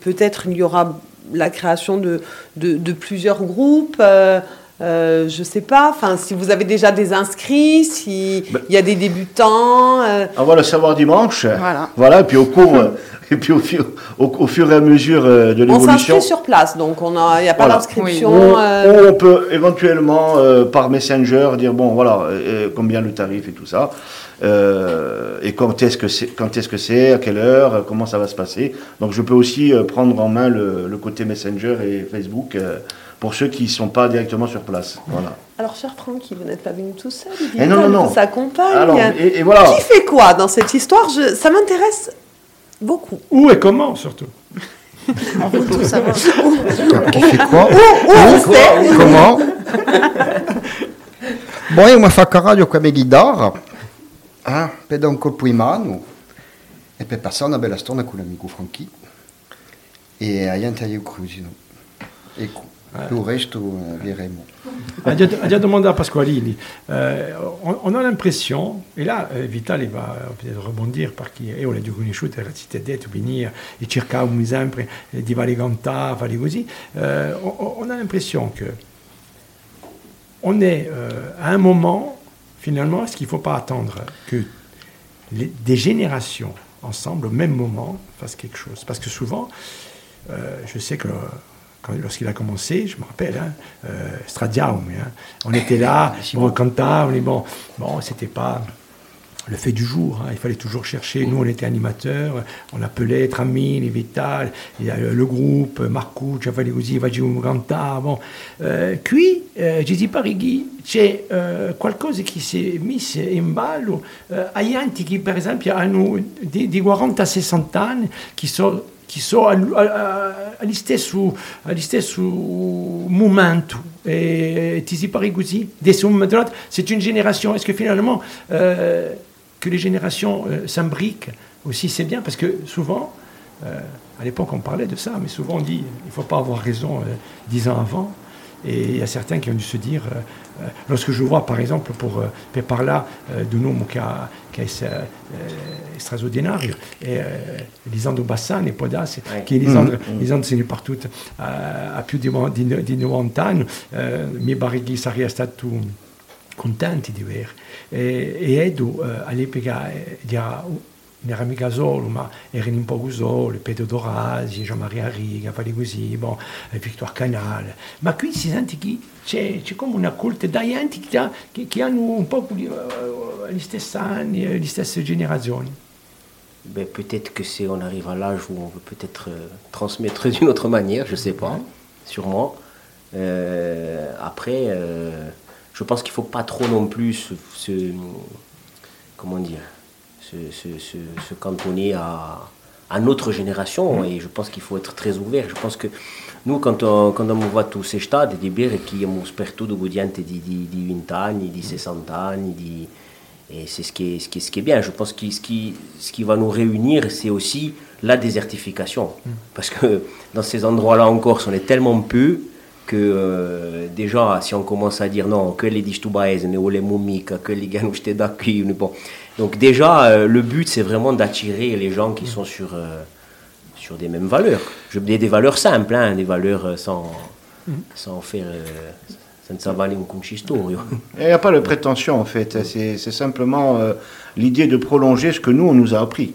peut-être il y aura la création de, de, de plusieurs groupes. euh, euh, je sais pas, enfin, si vous avez déjà des inscrits, s'il Ben- y a des débutants. euh, On va le savoir dimanche. Voilà. Voilà, et puis au cours, et puis au fur, au, au fur et à mesure euh, de on l'évolution. s'inscrit sur place, donc on il n'y a pas Voilà. d'inscription. Ou euh, on peut éventuellement euh, par Messenger dire bon voilà euh, combien le tarif et tout ça euh, et quand est-ce que c'est quand est-ce que c'est à quelle heure euh, comment ça va se passer donc je peux aussi euh, prendre en main le, le côté Messenger et Facebook euh, pour ceux qui sont pas directement sur place voilà Alors, cher Francky, vous n'êtes pas venu tout seul. Il Eh non, non, non. s'accompagne. alors et, et voilà Qui fait quoi dans cette histoire? Je- Ça m'intéresse beaucoup. Où et comment, surtout? On veut tout savoir. Qui fait quoi? Où on sait Comment? Bom, io mi fa radio come guidare, eh? per dare un colpo in mano e per passare una bella storia con l'amico Franchi e a niente io cruisino. Ecco, il resto eh, vedremo. a già, ha già domandato a Pasqualini. Euh, on, on a l'impression, et là euh, Vital il va euh, peut-être rebondir perché io l'ho già conosciuto, era città detto venire e cercavamo sempre di valigantare, fare così. Euh, on, on a l'impression que on est euh, à un moment, finalement, est-ce qu'il ne faut pas attendre que les- des générations ensemble, au même moment, fassent quelque chose? Parce que souvent, euh, je sais que lorsqu'il a commencé, je me rappelle, hein, euh, Stradiaum, hein, on était là, on cantava, on est bon, bon, c'était pas le fait du jour, hein, il fallait toujours chercher. Nous, on était animateurs, on appelait Tramini, Vital, le, groupe, Marco, Giavalli così, facciamo cantare. Bon. Eh, qui, eh, Gigi Parighi, c'è eh, qualcosa che si è messo in ballo. Eh, agli antichi, per esempio, hanno di, di 40-60 anni, che sono che sono al- a- a- agli stesso, agli stesso momento. Et ti si pare così? Adesso, un momento C'est une génération. Est-ce que finalement, euh, que les générations euh, s'imbriquent aussi, c'est bien parce que souvent, euh, à l'époque, on parlait de ça, mais souvent on dit il ne faut pas avoir raison dix ans avant. Et il y a certains qui ont dû se dire, lorsque je vois par exemple pour, euh, per parla euh, d'un uomo che ha, che è eh, straordinario, e eh, Lisandro Bassani, può darsi Ouais. che Lisandro, Lisandro se ne è partito a, a più di, di, di 90 anni, eh, mi pare che sarebbe stato contenti di vedere. E, e Edo eh, all'epoca eh, era, solo, ma erano un po' solo, Pedro Dorasi, Jean-Maria Riga, fare così, bon, eh, Victor Canale. Ma qui si sente che c'è, c'è come una colta dagli antichi che, che, un po' eh, gli stessi anni, eh, le stesse generazioni. Ben, peut-être que c'est on arrive à l'âge où on veut peut-être euh, transmettre d'une autre manière, je sais pas, sûrement. Euh, après, euh, je pense qu'il faut pas trop non plus se- comment dire, se, se- se- se cantonner à, à notre génération et je pense qu'il faut être très ouvert. Je pense que nous, quand on, quand on voit tous ces stades, di bere che abbiamo spertuto godiante di, di, di 20 anni, di 60 anni, di, et c'est ce qui, est, ce, qui est, ce qui est bien. Je pense que ce qui, ce qui va nous réunir, c'est aussi la désertification. Parce que dans ces endroits-là encore, on est tellement peu que euh, déjà, si on commence à dire non, que les Dichtoubaïs, ou les Moumik, que les Ganouchté d'accueil, bon. Donc déjà, euh, le but, c'est vraiment d'attirer les gens qui sont sur, euh, sur des mêmes valeurs. Je dis des valeurs simples, hein, des valeurs euh, sans, sans faire... Euh, senza vale un concistorio. Il n'y a pas de prétention en fait, c'est simplement euh, l'idée de prolonger ce que nous on nous a appris.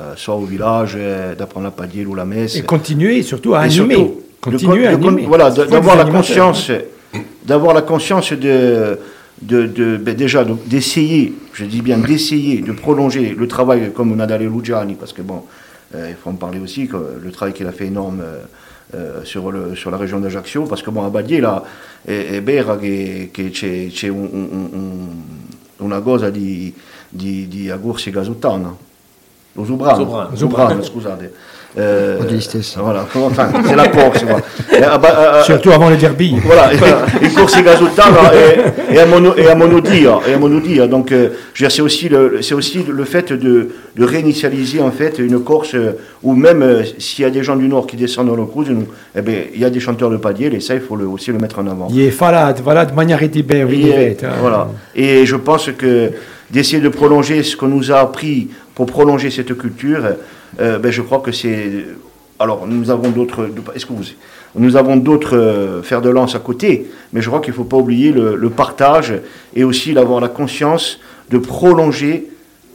Euh, soit au village, euh, d'apprendre la padielle ou la messe. Et continuer surtout à animer. continuer con- à animer. Voilà, d'avoir la conscience, d'avoir la conscience de, de, de- ben déjà de- d'essayer, je dis bien d'essayer de prolonger le travail comme Nadal Lugiani, parce que bon, euh, il faut en parler aussi, que le travail qu'il a fait énorme euh, euh, sur, le, sur la région d'Ajaccio, parce que bon, à Badia, là, è, è vero che, che c'è, c'è un- un- un- una cosa di, di, di Agursi Gasuttana. Lo Zubrano, Zubrano. Zubrano, scusate. Stesso. Voilà, enfin, c'est la. Eh, ah, bah, euh, Surtout avant le derby. voilà, il corsi Gasuttana et, et, à mono, et à monodia, et à monodia. Donc, euh, je veux dire, c'est aussi le, c'est aussi le fait de, de réinitialiser en fait une Corse euh, où même euh, s'il y a des gens du Nord qui descendent dans le nous, eh ben, il y a des chanteurs de padier et ça, il faut le, aussi le mettre en avant. Il est falade, voilà, de manière Et, hein. voilà. Et je pense que d'essayer de prolonger ce qu'on nous a appris pour prolonger cette culture, euh, ben, je crois que c'est. Alors, nous avons d'autres. Vous. Nous avons d'autres euh, de lance à côté, mais je crois qu'il ne faut pas oublier le, partage et aussi d'avoir la conscience de prolonger,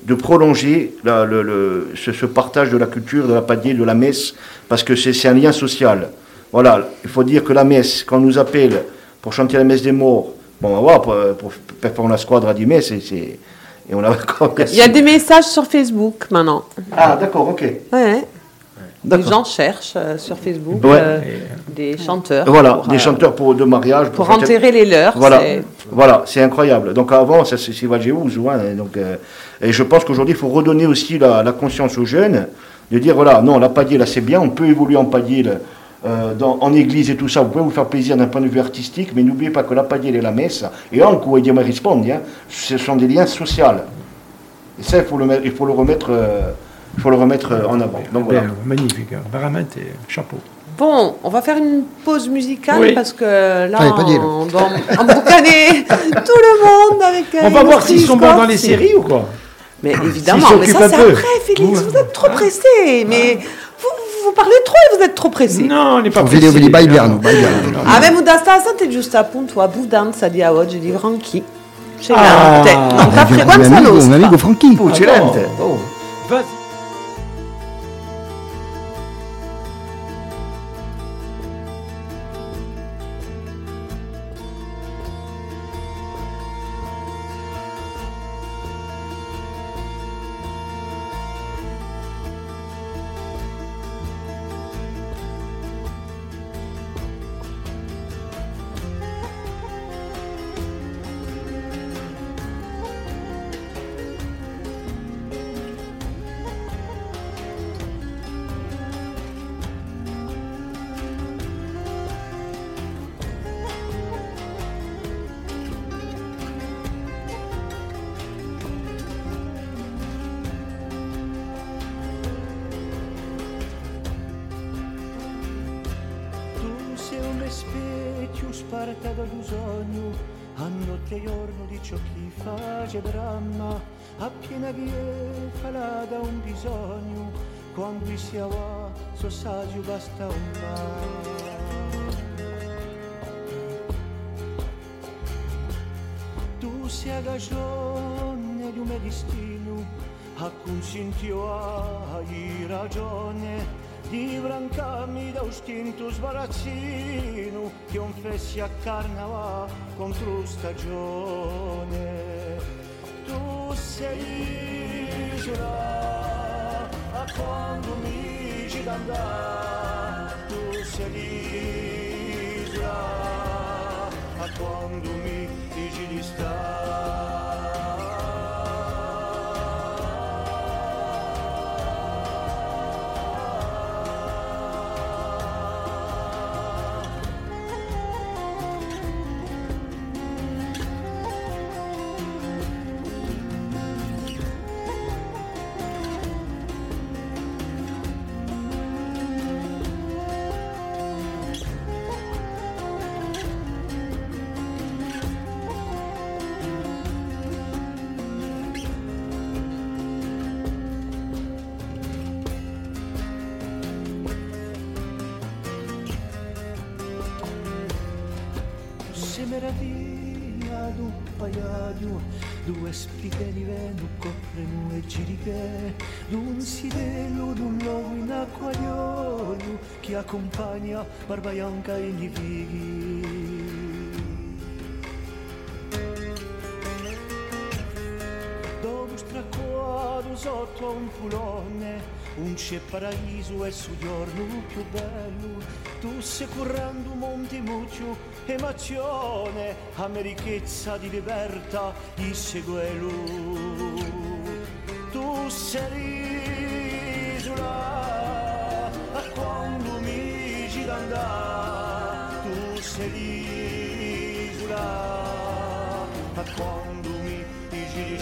de prolonger le- ce, partage de la culture, de la padier, de la messe, parce que c'est un lien social. Voilà, il faut dire que la messe, quand on nous appelle pour chanter la messe des morts, bon, on va voir, pour, pour, pour faire la squadra di messe, c'est. Et on a encore Il y a des messages sur Facebook maintenant. Ah, d'accord, ok. Ouais. Les gens cherchent euh, sur Facebook Ouais. euh, des chanteurs. Voilà, pour, des euh, chanteurs pour, de mariage. Pour enterrer les leurs. Voilà, c'est- voilà, c'est incroyable. Donc avant, ça c'est Valgéou, hein, donc euh, et je pense qu'aujourd'hui, il faut redonner aussi la, la conscience aux jeunes, de dire voilà, non, la padier là c'est bien, on peut évoluer en padier là, euh, dans- en église et tout ça, vous pouvez vous faire plaisir d'un point de vue artistique, mais n'oubliez pas que la padier et la messe, et encore, et Dieu me répond, hein, ce sont des liens sociaux. Et ça, il faut le, mettre- il faut le remettre, euh, il faut le remettre euh, en avant. Donc voilà. Bien, magnifique, vraiment, t'es- chapeau. Bon, on va faire une pause musicale Oui. parce que là, dire. on doit emboucaner tout le monde avec. On va voir s'ils sont bons dans les séries ou quoi Mais évidemment, mais ça c'est après, Félix. Vous êtes trop pressé. Mais vous, parlez trop et vous êtes trop pressé. Non, on n'est pas Un video pressé. di Baibiano, Non, Baibiano. non, non. Avem da state giusto appunto a Budanza di oggi di Franchi. C'è Ah. mio frequenza amico, un nostra. amico Franchi. Eccellente. Oh, vas-y. Un fessi a carnava contro stagione. Tu sei isola a quando mi ci d'andare, tu sei isola a quando mi dici di se meraviglia d'un paio due spighe di veno coprono e giriche d'un sidello d'un lobo in acquariolo che accompagna barba bianca e gli fighi fulone un c'è paradiso e su giorno più bello. Tu sei currando monti muccio e mazione a me ricchezza di libertà di seguelo tu sei isola a quando mi gira andare. Tu sei isola a quando mi giri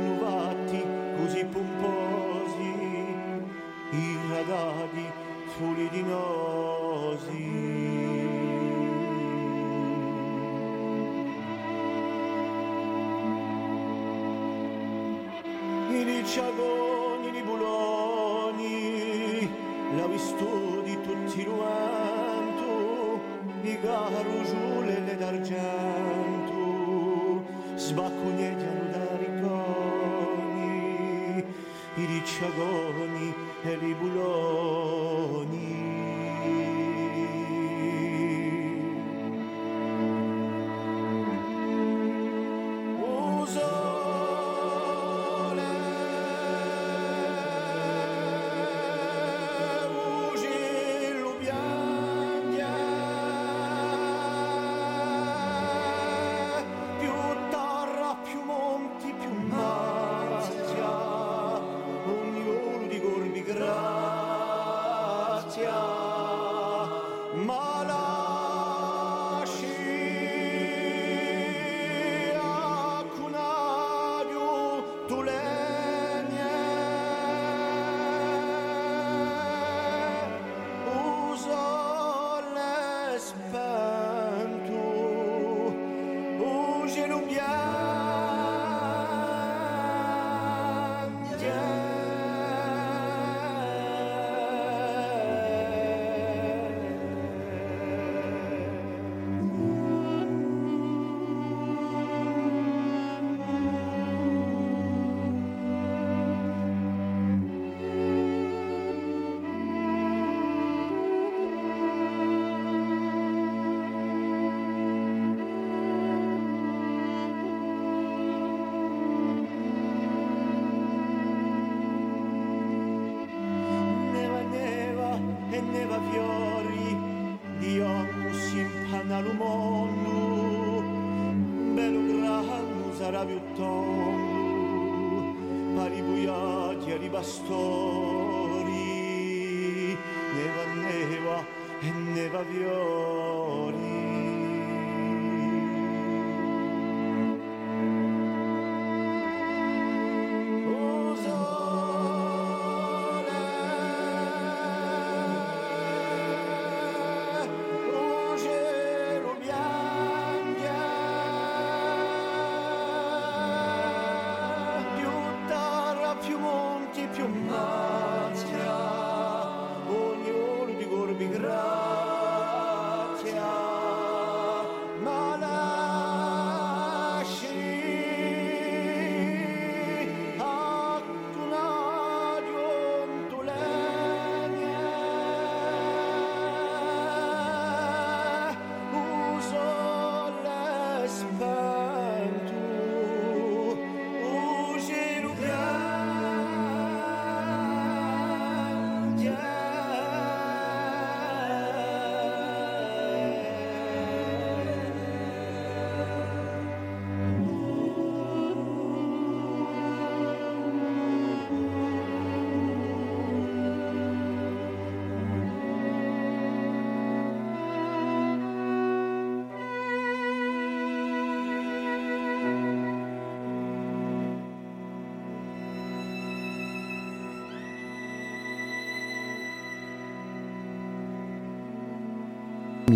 la nuvati così pomposi, i radagli fuliginosi. I ricciagoni, i buloni, la visto di tutti ruanto, i garugiule le d'argento, i ricciagoni e i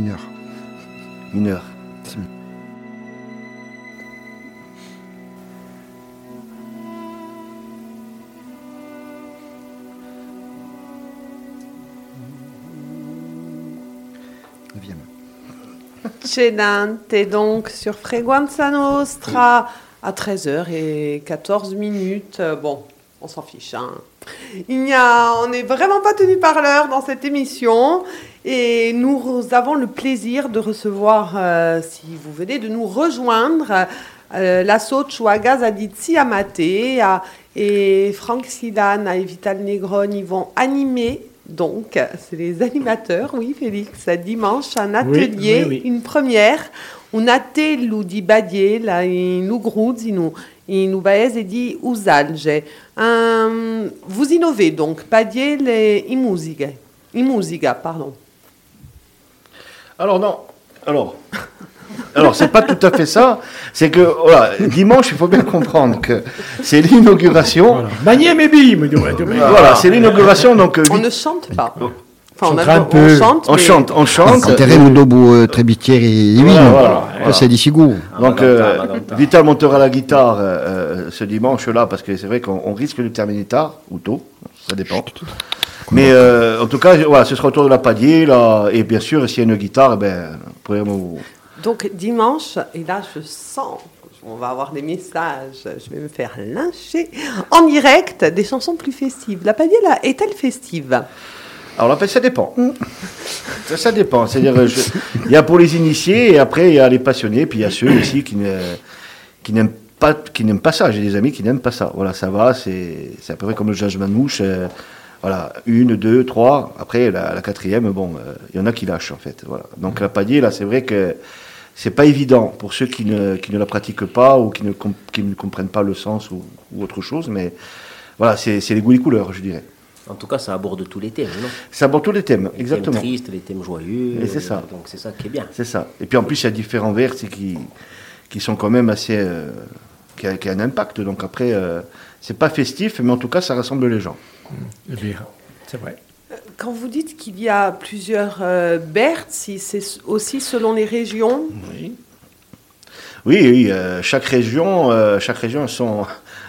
Mineur. mineur. Neuvième. Cedante, donc sur Freguanza Nostra à 13h14 minutes. Euh, Bon, on s'en fiche. hein. Il n'y a, on n'est vraiment pas tenu par l'heure dans cette émission et nous avons le plaisir de recevoir, euh, si vous venez de nous rejoindre, euh, l'asso Chuaga Zaditsi Amate à- et Franck Sidane et Vital Negron, ils vont animer. Donc, c'est les animateurs, oui, Félix, dimanche, un atelier, oui, oui. une première. Un atelu di Badiel in Ugruz, in, in Ubaez e di Usalge. Um, vous innovez donc, Badiel et in musica. In musica, pardon. Alors non, alors, alors c'est pas tout à fait ça. C'est que voilà, dimanche, il faut bien comprendre que c'est l'inauguration. Voilà. Bagné mes billes, me dit, ouais, tu- Voilà, c'est l'inauguration donc. euh, On ne chante pas. Oh. Enfin, on, a- on chante, on chante, on chante. En terrain dobu trebitieri divino. Voilà, voilà, Ça, voilà. c'est di sicuro. Donc, euh. Vital montera la guitare euh, euh, ce dimanche-là, parce que c'est vrai qu'on on risque de terminer tard, ou tôt, ça dépend. Mais euh, en tout cas, voilà, ce sera autour de la padier, là, et bien sûr, s'il y a une guitare, eh ben, vous Donc dimanche, et là je sens, on va avoir des messages, je vais me faire lyncher, en direct, des chansons plus festives. La Padiella est-elle festive? Alors, en fait, ça dépend. Ça, ça dépend. C'est-à-dire, je- il y a pour les initiés, et après, il y a les passionnés, puis il y a ceux aussi qui ne- qui n'aiment pas, qui n'aiment pas ça. J'ai des amis qui n'aiment pas ça. Voilà, ça va, c'est c'est à peu près comme le jazz manouche. euh, voilà, une, deux, trois. Après, la, la quatrième, bon, euh, il y en a qui lâchent, en fait. Voilà. Donc, la padier, là, c'est vrai que c'est pas évident pour ceux qui ne, qui ne la pratiquent pas ou qui ne, qui ne comprennent pas le sens ou, ou autre chose. Mais voilà, c'est les goûts et les couleurs, je dirais. En tout cas, ça aborde tous les thèmes, non? Ça aborde tous les thèmes, Les exactement. thèmes tristes, les thèmes joyeux. Et c'est ça. Donc c'est ça qui est bien. C'est ça. Et puis en plus, il y a différents vers c'est qui, qui sont quand même assez. euh, qui, a, qui a un impact. Donc après, euh, c'est pas festif, mais en tout cas, ça rassemble les gens. Eh bien, C'est vrai. Quand vous dites qu'il y a plusieurs euh, Berthes, c'est aussi selon les régions, Oui. Oui, oui, euh, chaque région, euh, chaque région a son,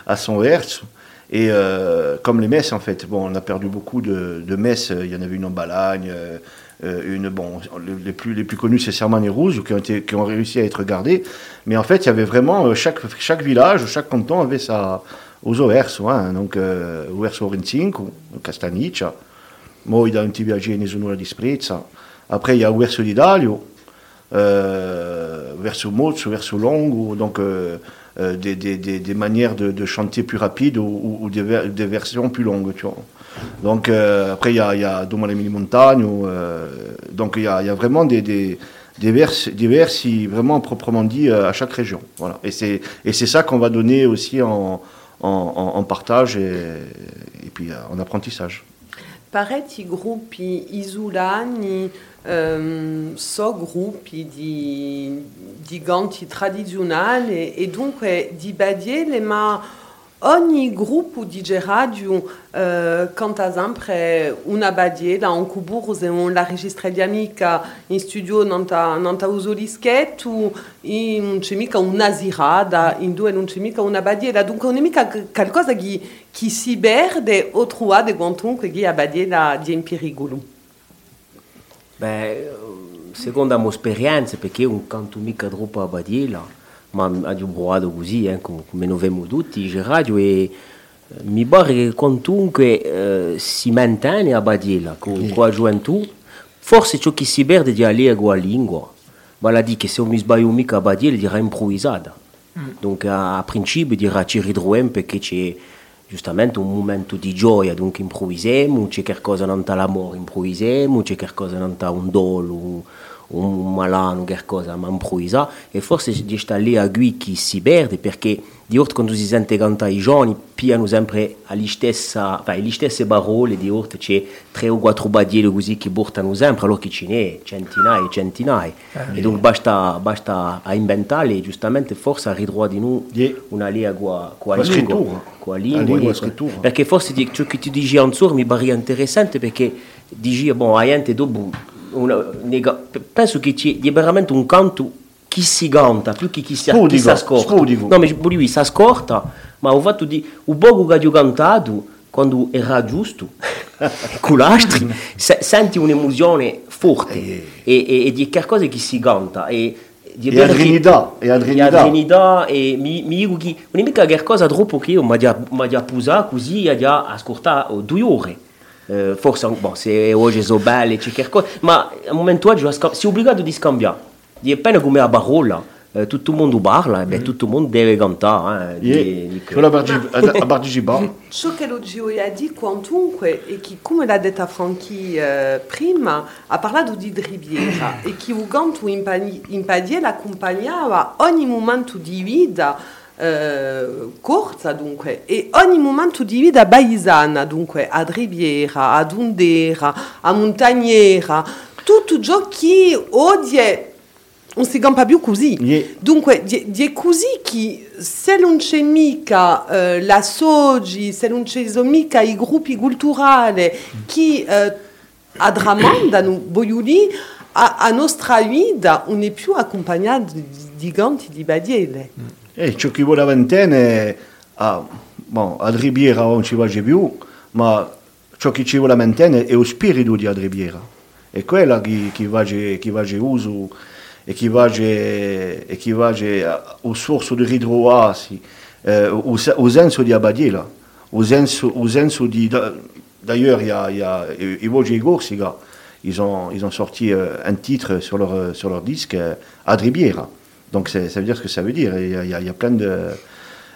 a son. Et euh, comme les messes, en fait, bon, on a perdu beaucoup de, de messes. Il y en avait une en Balagne, euh, euh, une, bon, le- les plus, les plus connus, c'est Serman et Rouge, qui ont, été, qui ont réussi à être gardés. Mais en fait, il y avait vraiment, euh, chaque, chaque village, chaque canton avait sa, aux verso, donc euh, o verso Orencinco, Castagniccia, poi da un viaggi nessuno di Sprezza. Après, il y a verso di Dalio, euh, verso Mozzo, verso Longo, donc euh, euh, des, des, des, manières de, chanter plus rapides ou, des, ver- des versions plus longues, tu vois. Donc euh, après, il y a, y a Domani Mini Montagno, euh, donc il y a, y a vraiment des, des, vers, des vraiment proprement dit euh, à chaque région. Voilà. Et c'est ça qu'on va donner aussi en, en, en- en partage et, et puis euh, en apprentissage. paretti gruppi isolani ehm, so gruppi di, di ganti tradizionali e dunque di badiele, ma ogni gruppo di radio eh, canta sempre una badiela, un cuburus e on la registra mica in studio non ta uso dischetto, non c'è mica una zirada, in due non c'è mica una badiela, dunque non è mica qualcosa che, si perde o trovate quantunque che a badiela di in pericolo. Beh, secondo la mia esperienza, perché non mica troppo a Badiela, ma ho provato così, eh, come noi vediamo tutti, radio e eh, mi pare che quantunque eh, si mantiene a Badiela con, con la gioventù, forse ciò che si perde di allego a lingua, vale a dire che se non mi sbaglio mica a Badiela dirà improvvisata. Donc a, a principio dirà ci ridroviamo perché c'è giustamente un momento di gioia, dunque improvvisiamo, c'è qualcosa non l'amore, improvvisiamo, c'è qualcosa non un dolo, un, un malano, qualcosa, ma improvvisa, e forse di sta lì a qui che si perde perché di orto quando si sente cantare i giovani piano sempre alle stesse, enfin, le stesse parole, di orto c'è tre o quattro badiere così che portano sempre, allora che ce n'è centinaia e centinaia, e dunque basta, basta a inventare, giustamente forse a ridroit di noi Yeah. una lia con la La lingua, scrittura. con la La lingua, lingua, la con- scrittura. perché forse di- ciò che tu dici in sordo mi pare interessante perché dici bon dopo una, penso che ci, è veramente un canto chi si canta più che chi si, Spodico, chi si ascolta. spodico. No, ma lui si ascolta, ma ho fatto di un poco che ho cantato quando era giusto, con l'astri, se- senti un'emozione forte e, e, e di qualcosa che si canta. E, di E adrenità, e adrenità. E e mi, mi dico che non è mica qualcosa troppo che io mi ha già posato così, ho già ascoltato due ore. Eh, forse bon, se oggi sono belle, c'è qualcosa, ma al momento oggi si è obbligato di scambiare. Di appena come a parola, eh, tutto il mondo parla, e beh, tutto il mondo deve cantare. Eh, di- E di- a, a Bargigiba, Ciò che lo Gio ha dit quantunque e che, come l'ha detto Franchi eh, prima, ha parlato di Dribiera e che il canto in, pagni- in padiella accompagnava ogni momento di vita eh, corta dunque e ogni momento di vita paesana dunque a Dribiera, a Dundera, a Montagnera, tutto ciò che oggi non si campa più così. Yeah. Dunque, di, di è così che se non c'è mica eh, la Sogi, se non sono mica i gruppi culturali che eh, addramandano, voglio dire, a, a nostra vita non è più di, di ganti di badiele. E ciò che vuole la ventenne, a, bon, a Dribiera non ci va più, ma ciò che ci vuole la ventenne è lo spirito di Adribiera. È quella che, che va che va uso e che va e che va al sorso di ritrovarsi, eh, o, se- o senso di Abadiela, o senso di... da- D'ailleurs, il y a, y a et ils ont, sorti euh, un titre sur leur, euh, sur leur disque, euh, Adribiera. Donc ça veut dire ce que ça veut dire. Et Il y a, il y a- il y a plein de...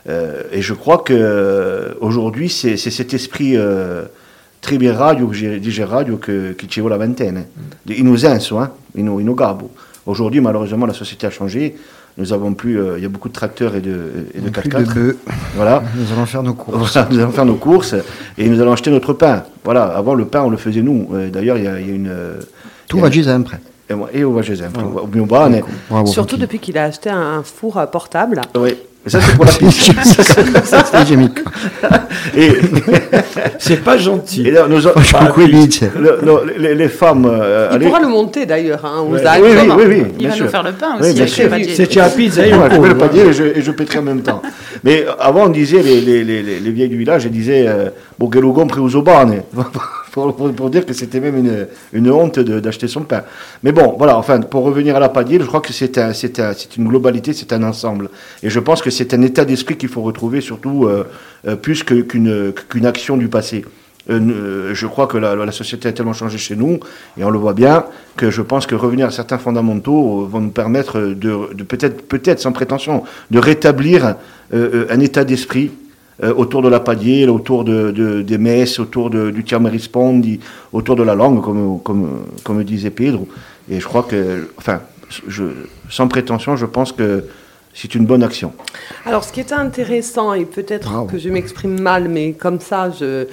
euh, et je crois que euh, aujourd'hui c'est cet esprit euh, très radio, radio, que, qui ci vuole la vingtaine. Il nous senso, hein, il nous, il nous gabo. Aujourd'hui, malheureusement, la société a changé. Nous avons plus, euh, il y a beaucoup de tracteurs et de, et de Plus de 4x4. bœufs. Voilà. Nous allons faire nos courses. Voilà, nous allons faire nos courses et nous allons acheter notre pain. Voilà, avant le pain, on le faisait nous. D'ailleurs, il y, a il y a une. Tout va a- dire sempre. Et moi- et au va chez Zempre, au. Surtout depuis qu'il a acheté un four euh, portable. Oui, mais ça c'est pour la piste. Ça, c'est et, C'est pas gentil. et là, nous, Moi, je bah, comprends vite. le- le- les, les femmes. euh, Il allez- pourra le monter d'ailleurs hein, aux Ouais. Oui, oui, Comment oui, oui, Il va sûr. nous faire le pain Oui, aussi. C'est la pizza et Ouais, un je le panier et je, et je pétrais en même temps. Mais avant, on disait, les, les, les, les, les vieilles du village, elles disaient euh, Bogelogon Preusobane, pour, dire que c'était même une, honte d'acheter son pain. Mais bon, voilà, enfin, pour revenir à la padier, je crois que c'est un, un- une globalité, c'est un ensemble. Et je pense que c'est un état d'esprit qu'il faut retrouver, surtout euh, euh, plus qu'une action du passé. Euh, ne- je crois que la, société a tellement changé chez nous, et on le voit bien, que je pense que revenir à certains fondamentaux euh, vont nous permettre de, peut-être, peut-être sans prétention, de rétablir euh, euh, un état d'esprit euh, autour de la padier, autour de, de- des messes, autour de, du tiers rispondi, autour de la langue, comme, comme, comme disait Pedro. Et je crois que, enfin, je, sans prétention, je pense que c'est une bonne action. Alors, ce qui était intéressant, et peut-être que je m'exprime mal, mais comme ça, je,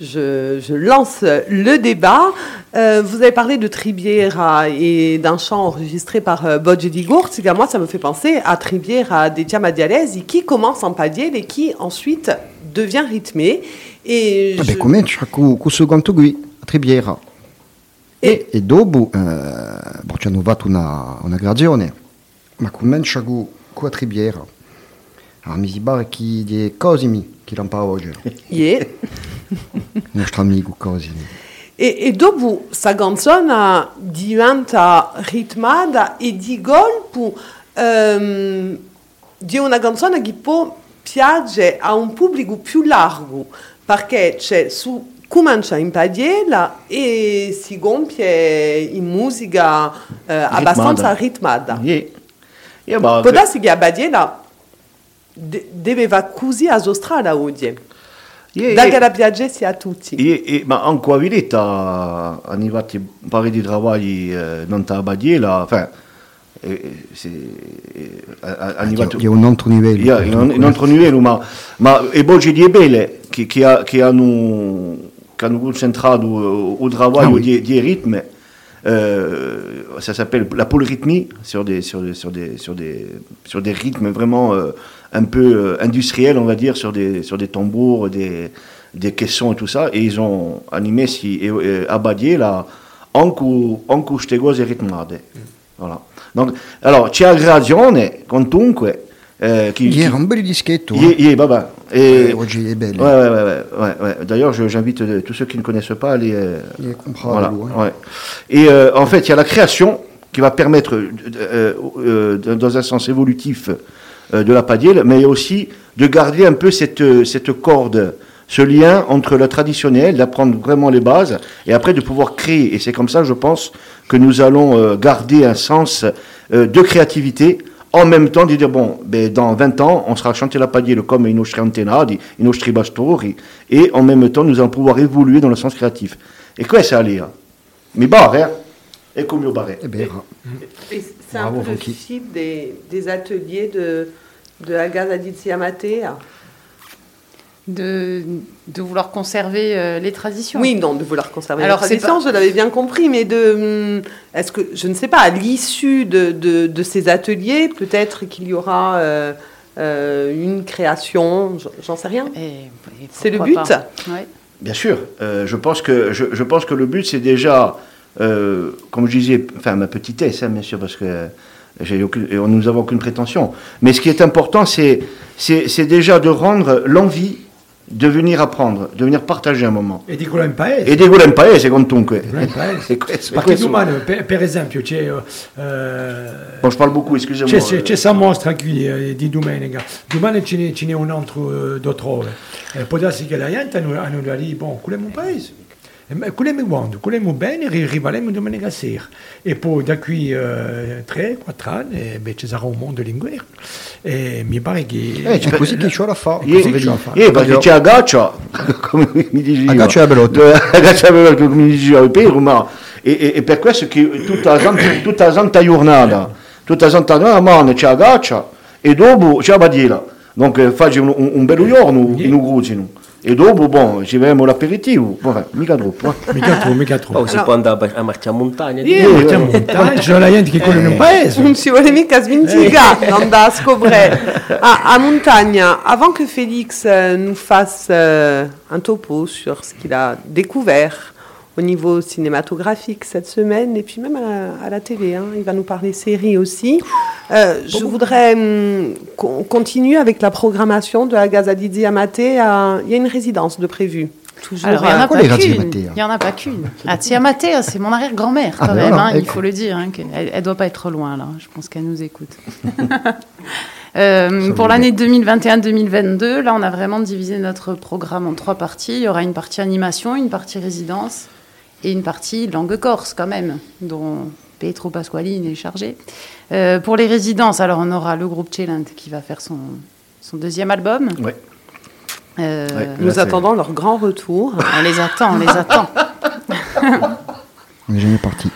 je, je lance le débat. Euh, vous avez parlé de Tribiera et d'un chant enregistré par euh, Bodge Gortiga. Moi, ça me fait penser à Tribiera des Diamadialesi qui commence en padiel et qui ensuite devient rythmé. Et Vabbè, je- comincia con il secondo qui, a Tribiera. E- E dopo, eh, boh, ci hanno fatto una, una gradazione, ma comincia con, con a Tribiera. A mi si pare che di Cosimi, che l'ha oggi, Yeah. nostro amico Cosimi. E, e dopo sta canzone diventa ritmata e di colpo ehm, di una canzone che può piacere a un pubblico più largo perché c'è su comincia in padiella e si compie in musica eh, abbastanza ritmata. Yeah. Yeah, Può darsi che a padiella de- doveva così a strada oggi, yeah, da yeah. la piacesse a tutti. E, e, ma anche a Villetta hanno arrivato un paio di lavori eh, non enfin, eh, arrivato... È un altro livello. Il y a un, un altro livello, ma, ma e voci di Ebele che, che, ha- che hanno, che hanno concentrato il lavoro Ah oui. di, di ritmi, euh, ça s'appelle la polyrythmie, sur des, sur, des, sur, des, sur, des, sur des rythmes vraiment euh, un peu euh, industriels, on va dire, sur des, sur des tambours, des, des caissons et tout ça. Et ils ont animé si, et, et Abadier, là, anche queste cose ritmate. Voilà. Donc, alors, c'è ragione, comunque, eh, chi, Ieri era un bel dischetto. Ie- ie, vabbè. Et, oggi è bello. ouais, ouais, ouais, ouais. D'ailleurs, j'invite euh, tous ceux qui ne connaissent pas à les, euh, Les comprendre, voilà, ouais. ouais. Et euh, en fait, il y a la création qui va permettre, dans un sens évolutif, de la padielle, mais aussi de garder un peu cette, cette corde, ce lien entre le traditionnel, d'apprendre vraiment les bases, et après de pouvoir créer. Et c'est comme ça, je pense, que nous allons garder un sens de créativité, en même temps de dire, bon, ben, dans 20 ans, on sera chanter la padielle comme i nostri antenati, i nostri bastori, et en même temps, nous allons pouvoir évoluer dans le sens créatif. Et quoi, ça allait Mi barre, hein? Et come io barre. Eh ben. Et c'est un peu le des, des ateliers de, de Matea. De, de vouloir conserver euh, les traditions. Oui, non, de vouloir conserver Alors, la c'est tradition, je l'avais bien compris, mais de. hum, Est-ce que, je ne sais pas, à l'issue de, de, de ces ateliers, peut-être qu'il y aura euh, euh, une création, j'en- sais rien. Et- et C'est le but pas. Ouais. Bien sûr, euh, je, pense que, je, je pense que le but, c'est déjà, euh, comme je disais, enfin ma petitesse, hein, bien sûr, parce que j'ai aucune, nous n'avons aucune prétention. Mais ce qui est important, c'est, c'est, c'est déjà de rendre l'envie de venir apprendre, de venir partager un moment. E dico in paese. E di quello in paese, comunque. Dico in paese. Questo- Perché questo- domani, per, per esempio, c'è, Bon, je parle beaucoup, excusez-moi. c'è, c'è, c'è sta mostra qui eh, di domenica. Domani ce n'è, ce n'è un altro eh, d'altrove. Eh, può darsi che la gente hanno, hanno da lì, bon, quello è un paese. Eh, ma Quello è quando? Quello è bene, ri- arriveremo domenica sera. E poi da qui eh, 3-4 anni eh, beh, ci sarà un mondo linguistico. E mi pare che... Eh, ci È così che c'ho da fare. Ie- Così che c'ho da fare. ie, perché c'è Agaccia, come mi dicevo. Agaccia la belotta. Agaccia la belotta, come mi ma... E, e, e per questo che tutta la, tutta la santa giornata, tutta la santa giornata, man, c'è Agaccia, e dopo c'è Badiela. Donc, eh, faccio un, un, un bel giorno in Ugruzino. E dopo, bon, ci vediamo l'aperitivo. Vabbè, mica troppo. eh. Mica troppo, mica troppo. Oh, si può andare a marciare a montagna. Io-. Partiamo in montagna, c'è la gente che conosce un paese. Non si vuole mica svintigare, non da scoprire. Ah, à Montagne, avant que Félix euh, nous fasse euh, un topo sur ce qu'il a découvert au niveau cinématographique cette semaine, et puis même à, à la télé, hein, il va nous parler séries aussi. Euh, je voudrais hum, qu'on continue avec la programmation de Agazadi Diamate. à- Il y a une résidence de prévue. Toujours. Alors, il n'y en a euh, Quoi, pas qu'une. Il y en a pas qu'une. Ah, Tia Matea, c'est mon arrière-grand-mère quand Ah, ben même. voilà, hein, il faut le dire. hein, elle, elle doit pas être loin là. Je pense qu'elle nous écoute. Euh, pour l'année 2021-2022, là, on a vraiment divisé notre programme en trois parties. Il y aura une partie animation, une partie résidence et une partie langue corse quand même, dont Pietro Pasqualini est chargé. Euh, pour les résidences, alors on aura le groupe Chelant qui va faire son, son deuxième album. Ouais. Euh, Ouais. Nous attendons leur grand retour. On les attend, on les attend. On n'est jamais parti.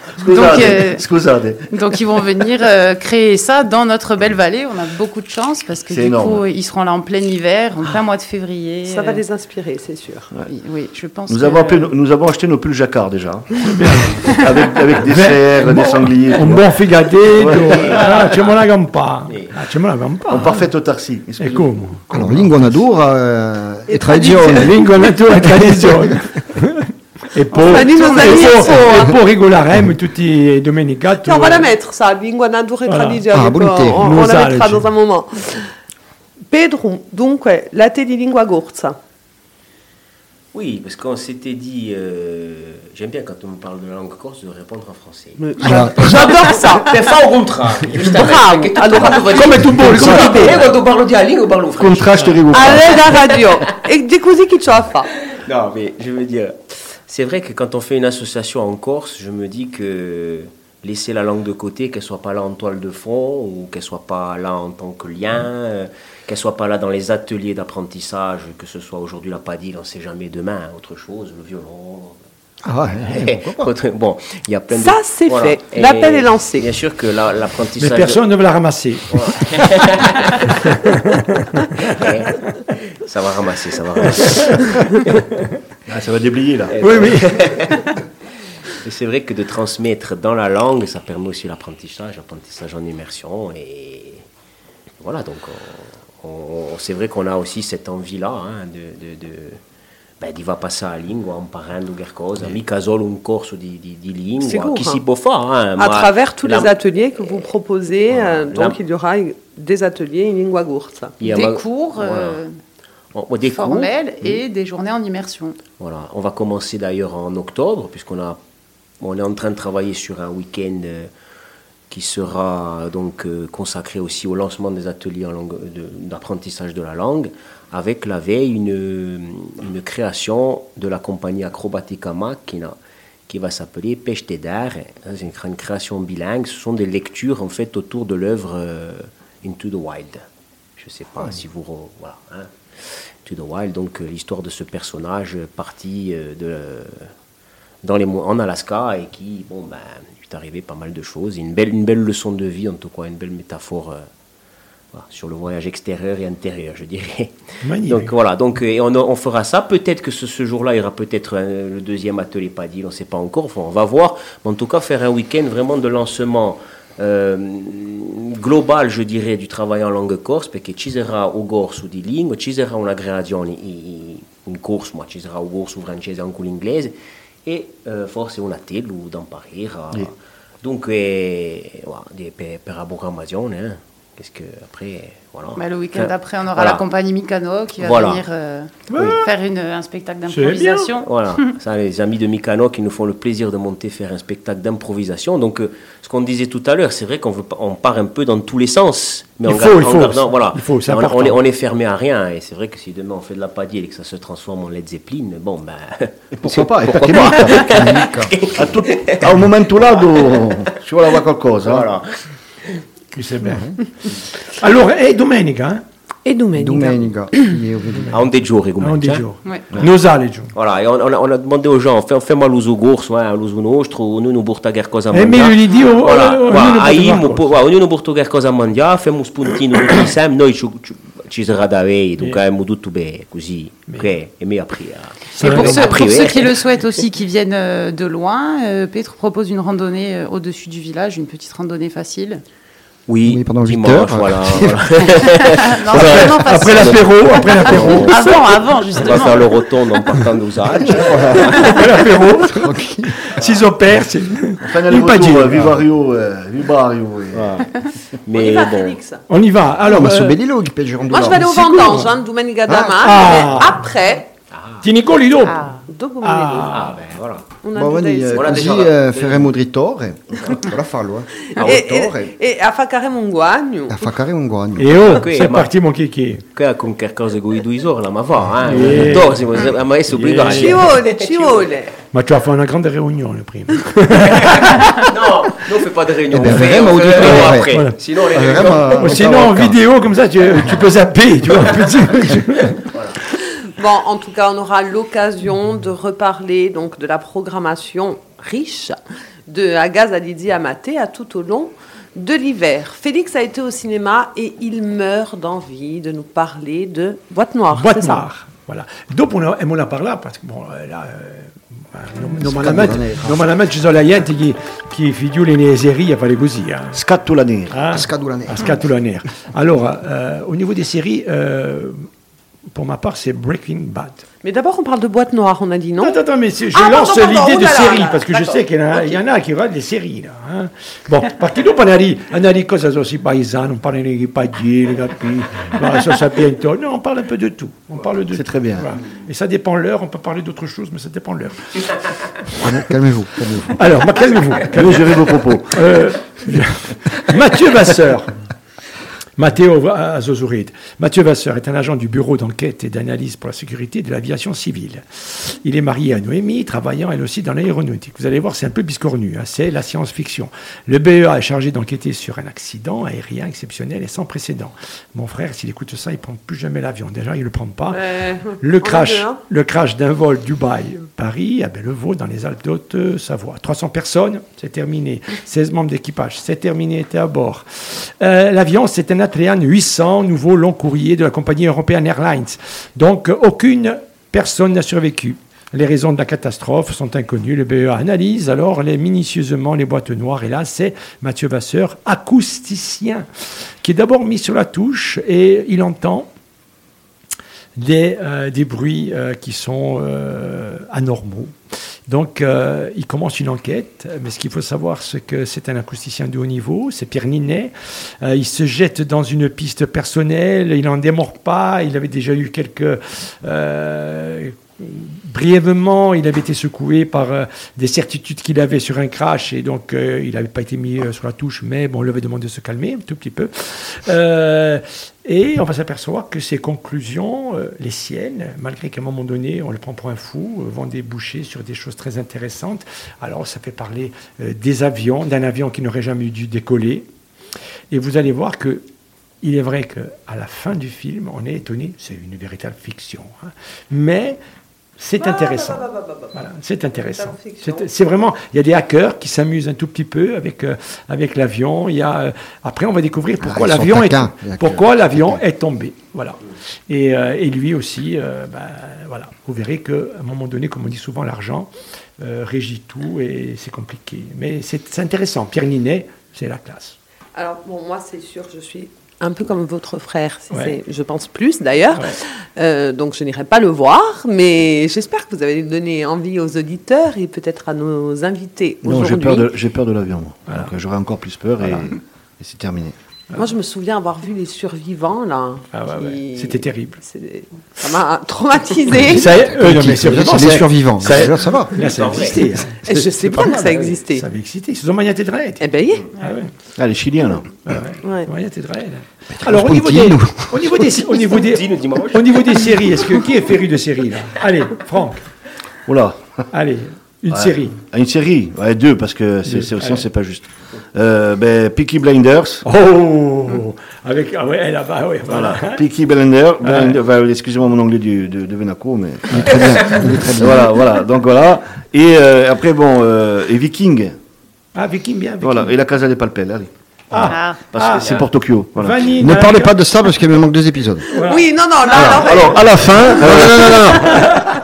Scusate, euh. Donc ils vont venir euh, créer ça dans notre belle vallée. On a beaucoup de chance parce que du énorme. coup ils seront là en plein hiver, en plein mois de février. Ça va Euh, les inspirer, c'est sûr. oui, oui, je pense. Nous que- avons, appelé nos- nous avons acheté nos pulls jacquard déjà. avec, avec des cerfs, des sangliers. Un buon figatetto, ah, c'è una gampa. Ah, c'è una gampa. En parfaite autarcie. E excusez-moi. come? Allora, lingua natura eh, E e tradizione. E tradizione. E poi, e amis poi, e regolaremo tutti i domenicati. Tiens, on va la mettre, ça, lingua natura e Voilà. tradizione. Ah, on, on la mettra dans un moment. Pedro, dunque, latte di lingua gorza. Oui, parce qu'on s'était dit, euh, j'aime bien quand on me parle de la langue corse de répondre en français. Allora, J'adore ça. Per fare un contrario, Bravo. Allora, Come tu vuoi, come tu Io quando parlo di lingua parlo francese. Contraste rigoureux. Allez, la radio. E di così chi ce la fa? Non, mais je veux dire, c'est vrai que quand on fait une association en Corse, je me dis que laisser la langue de côté, qu'elle soit pas là en toile de fond ou qu'elle soit pas là en tant que lien, euh, qu'elle soit pas là dans les ateliers d'apprentissage, que ce soit aujourd'hui la padille, on sait jamais demain, autre chose, le violon. ah ouais, eh. Autre- bon, il y a plein de. Ça, c'est Voilà. fait. L'appel est lancé. Bien sûr que la- Mais l'apprentissage. personne ne veut la ramasser. Ouais. ça va ramasser, ça va ramasser. Ah, ça va déblayer là. Oui, oui. Et c'est vrai que de transmettre dans la langue, ça permet aussi l'apprentissage, l'apprentissage en immersion. Et voilà, donc on- on- c'est vrai qu'on a aussi cette envie-là hein, de, de- de- beh, di va passare la lingua imparando qualcosa, mica solo un corso di, di, di lingua, Sicuro. chi si può fare. eh, À travers tous la- les ateliers que vous proposez, Voilà. euh, donc La- il y aura des ateliers in lingua a Des ma- cours voilà. euh, On- on- des cours. formels et des journées en immersion. Voilà, on va commencer d'ailleurs en octobre, puisqu'on a, on est en train de travailler sur un week-end euh, qui sera donc euh, consacré aussi au lancement des ateliers de- d'apprentissage de, la langue, avec la veille une, une création de la compagnie Acrobatica Macchina qui va s'appeler Pêche d'Air. C'est une, une création bilingue, ce sont des lectures en fait autour de l'œuvre euh, Into the Wild. Je ne sais pas si vous... Voilà, hein. To the Wild, donc euh, l'histoire de ce personnage parti euh, de, dans les, en Alaska et qui, bon, ben, il est arrivé pas mal de choses. Une belle, une belle leçon de vie, en tout cas, une belle métaphore euh, voilà, sur le voyage extérieur et intérieur, je dirais. Magnifique. Donc voilà, donc, et on, on fera ça. Peut-être que ce, ce jour-là, il y aura peut-être le deuxième atelier Padil, on ne sait pas encore. Enfin, on va voir. Mais en tout cas, faire un week-end vraiment de lancement euh, global, je dirais, du travail en langue corse, perché ci sarà o corso di lingua, ci sarà una gradazione i- in corso, ma ci sarà o corso francese anche l'inglese, e eh, forse una telu da imparare. a- Dunque, per, per la programmazione, hein. Qu'est-ce que après, voilà. Bah, le week-end d'après, on aura voilà. la compagnie Mikano qui va Voilà. venir euh, Oui. faire une, un spectacle d'improvisation. Voilà, ça, les amis de Mikano qui nous font le plaisir de monter faire un spectacle d'improvisation. Donc, euh, ce qu'on disait tout à l'heure, c'est vrai qu'on veut pas- on part un peu dans tous les sens. Mais Il faut, il faut, gardant- voilà. il faut, c'est on, est, on est fermé à rien. Et c'est vrai que si demain on fait de la padille et que ça se transforme en Led Zeppelin, bon, ben. Pourquoi pas? Pourquoi perché no? A tu- a un momento lato ci voleva qualcosa. Voilà. C'est bien. Alors, et domenica, hein? Et domenica. Domenica. À un des jours, Un comunque, des hein. jours. Ouais. Nosale giù. Voilà, et on, on a, on a demandé aux gens, fais, fais-moi l'uso gorso, hein, l'uso nostro, nous nous porta qualcosa a E mangiare. meglio di Dio, Voilà, eh, ognuno voilà, porta a Imo, qualcosa. po- voilà, ognuno porta qualcosa a mangiare, facciamo un spuntino insieme, noi ci, ci, sarà da abbiamo tutto bene, così, ok, e mi. Et pour, ceux, pour ceux qui le souhaitent aussi, qui viennent euh, de loin, euh, Petre propose une randonnée euh, au-dessus du village, une petite randonnée facile. Oui, Oui, pendant huit dimanche, heures. voilà. Non, Après l'apéro, après l'apéro, Avant, avant, On va justement. faire le rotonde en partant après l'apéro, si on perd, c'est Enfin, Il pas dit. retour, Vivario, euh, Vivario. et- On Mais y va, bon, Félix On y va. Alors, euh, Benilo che peggio Moi, je vais aller au vendange, hein, domenica da Ah. mais après, ti Nicoli dopo. ah, dopo ah ben voilà. una Ma giuda vedi, di- eh, Voilà, così eh, faremo drittore. Ora fallo, eh. Ah, e, e, e a faremo un guagno? A fa fare un guagno. E oh, Ok, c'est ma- parti mon kiki. Che con qualcosa con i due ore la ma va, Eh. eh. Dosi, ma è obbligato. Ci vuole, ci vuole. Ma tu vas faire une grande réunion prima. No, non fais pas de réunion. Eh ben, on fait, on fait réunion après. Voilà. Sinon, les Ah, réunions- sinon, en vidéo, comme ça, tu, tu peux zapper, tu vois. un petit- Bon, en tout cas, on aura l'occasion de reparler donc de la programmation riche de Agaz Alidi Amaté à tout au long de l'hiver. Félix a été au cinéma et il meurt d'envie de nous parler de Boîte Noire. Boîte noire. Voilà. Dopo una, e me la parla, parce que bon, là, non, normalmente, ci sono la gente che, che figlioli nei serie a fare così. Eh. Scatola nera. Ah, A scatola nera. A scatola nera. Allora, euh, au niveau des séries, euh, pour ma part, c'est Breaking Bad. Mais d'abord, on parle de Boîte Noire, on a dit non Attends, attends, mais je Ah, lance l'idée de oulala, série, là, parce que je sais qu'il y, en a- il y en a qui regardent des séries. Là, hein. Bon, parce que dopo on a dit, on a dit cosa sono i paesani, on parle des paghiers, les capi, la so sapiento. Non, on parle un peu de tout. On parle de C'est très bien. Voilà. Et ça dépend l'heure, on peut parler d'autre chose, mais ça dépend l'heure. Calmez-vous, calmez-vous. Alors, calmez-vous. Gérer vos propos. Euh, Mathieu Vasseur. Matteo Azozurid. Mathieu Vasseur est un agent du bureau d'enquête et d'analyse pour la sécurité de l'aviation civile. Il est marié à Noémie, travaillant elle aussi dans l'aéronautique. Vous allez voir, c'est un peu biscornu, hein, c'est la science-fiction. Le BEA est chargé d'enquêter sur un accident aérien exceptionnel et sans précédent. Mon frère, s'il écoute ça, il ne prend plus jamais l'avion. Déjà, il ne le prend pas. Euh, Le crash, hein. le crash d'un vol Dubaï-Paris à Bellevaux dans les Alpes d'Haute-Savoie. 300 personnes, c'est terminé. 16 membres d'équipage, c'est terminé, étaient à bord. Euh, L'avion, c'est un Atlean 800, nouveau long courrier de la compagnie European Airlines. Donc, aucune personne n'a survécu. Les raisons de la catastrophe sont inconnues. Le BEA analyse alors les, minutieusement les boîtes noires. Et là, c'est Mathieu Vasseur, acousticien, qui est d'abord mis sur la touche et il entend des, euh, bruits euh, qui sont anormaux. Donc, euh, il commence une enquête, mais ce qu'il faut savoir, c'est que c'est un acousticien de haut niveau, c'est Pierre Ninet. Euh, il se jette dans une piste personnelle, il n'en démord pas, il avait déjà eu quelques... euh, brièvement, il avait été secoué par euh, des certitudes qu'il avait sur un crash et donc euh, il n'avait pas été mis euh, sur la touche, mais bon, on lui avait demandé de se calmer un tout petit peu. Et on va s'apercevoir que ses conclusions, les siennes, malgré qu'à un moment donné, on le prend pour un fou, vont déboucher sur des choses très intéressantes. Alors, ça fait parler des avions, d'un avion qui n'aurait jamais dû décoller. Et vous allez voir que il est vrai qu'à la fin du film, on est étonné, c'est une véritable fiction, hein. mais c'est intéressant. Voilà, c'est intéressant. C'est vraiment, il y a des hackers qui s'amusent un tout petit peu avec, euh, avec l'avion. Il y a, euh, après, on va découvrir pourquoi Ah, l'avion est, pourquoi l'avion est tombé. Voilà. Et, euh, et lui aussi, euh, ben, voilà. Vous verrez qu'à un moment donné, comme on dit souvent, l'argent euh, régit tout et c'est compliqué. Mais c'est c'est intéressant. Pierre Ninet, c'est la classe. Alors, bon, moi, c'est sûr, je suis un peu comme votre frère, si Ouais. c'est- je pense plus d'ailleurs. Ouais. Euh, donc, je n'irai pas le voir, mais j'espère que vous avez donné envie aux auditeurs et peut-être à nos invités Non, j'ai peur de, j'ai peur de l'avion. moi. Voilà. Donc, euh, j'aurai encore plus peur et, et c'est terminé. Moi, je me souviens avoir vu les survivants, là. Ah ouais, ouais. qui- C'était terrible. Ça m'a traumatisé. Ça, euh, non, mais c'est vraiment, les ça- survivants. ça- Déjà, ça va. Là, ça a existé. Et je sais pas que ça hein. existait. Ça avait existé. Ils ont magnaté de raid. Eh ben, oui. Ah ouais. Ah, les Chiliens, là. Ouais, raid. Alors, au niveau, des, au, niveau des, au, niveau des, au niveau des séries, est-ce que qui est féru de séries là? Allez, Franck, Oula. allez, une Ouais. série. Ah, Une série Ouais, deux, parce que c'est, c'est, sinon, c'est pas juste. Euh, ben, Peaky Blinders. Oh Avec, ah ouais, là-bas, ouais, voilà. Voilà. Peaky Blinders. Blind- enfin, excusez-moi mon anglais du, de, de Venaco, mais. Très bien. Il est très bien. voilà, voilà. Donc voilà. Et euh, après, bon, euh, et Viking. Ah, Viking, bien. Viking. Voilà. Et la Casa des Palpel, allez. Ah, Parce Ah. que c'est pour Tokyo. Voilà. Vanille, Ne parlez pas de ça parce qu'il me manque deux épisodes. voilà. Oui, non, non, là, Alors, alors, alors, à la fin. Euh, non, non, non, non.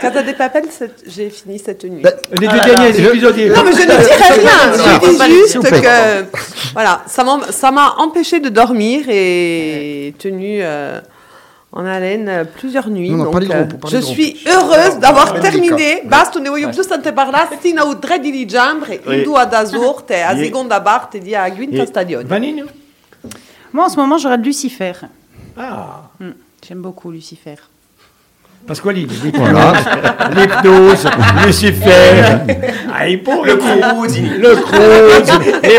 Casa des Papel, j'ai fini cette nuit. Ben, Les deux derniers épisodes. Non, mais je ne dirai rien. Ah, Je dis juste que voilà, ça m'a empêché de dormir et tenu euh, en haleine euh, plusieurs nuits. Non, non, Donc, euh, je groupes. suis heureuse d'avoir Ah, terminé. Basta, ne voglio più sentire parlare sino a tre diligembre, Oui. in due ad azurte, a seconda parte di a Guinta Stadione. Vanille Moi, en ce moment, j'aurais de Lucifer. Ah, Hmm, J'aime beaucoup Lucifer. Pasqualini, l'hypnose, Voilà. l'hypnose, Lucifer, ah, pourrait Le. Cruz. le Cruz, les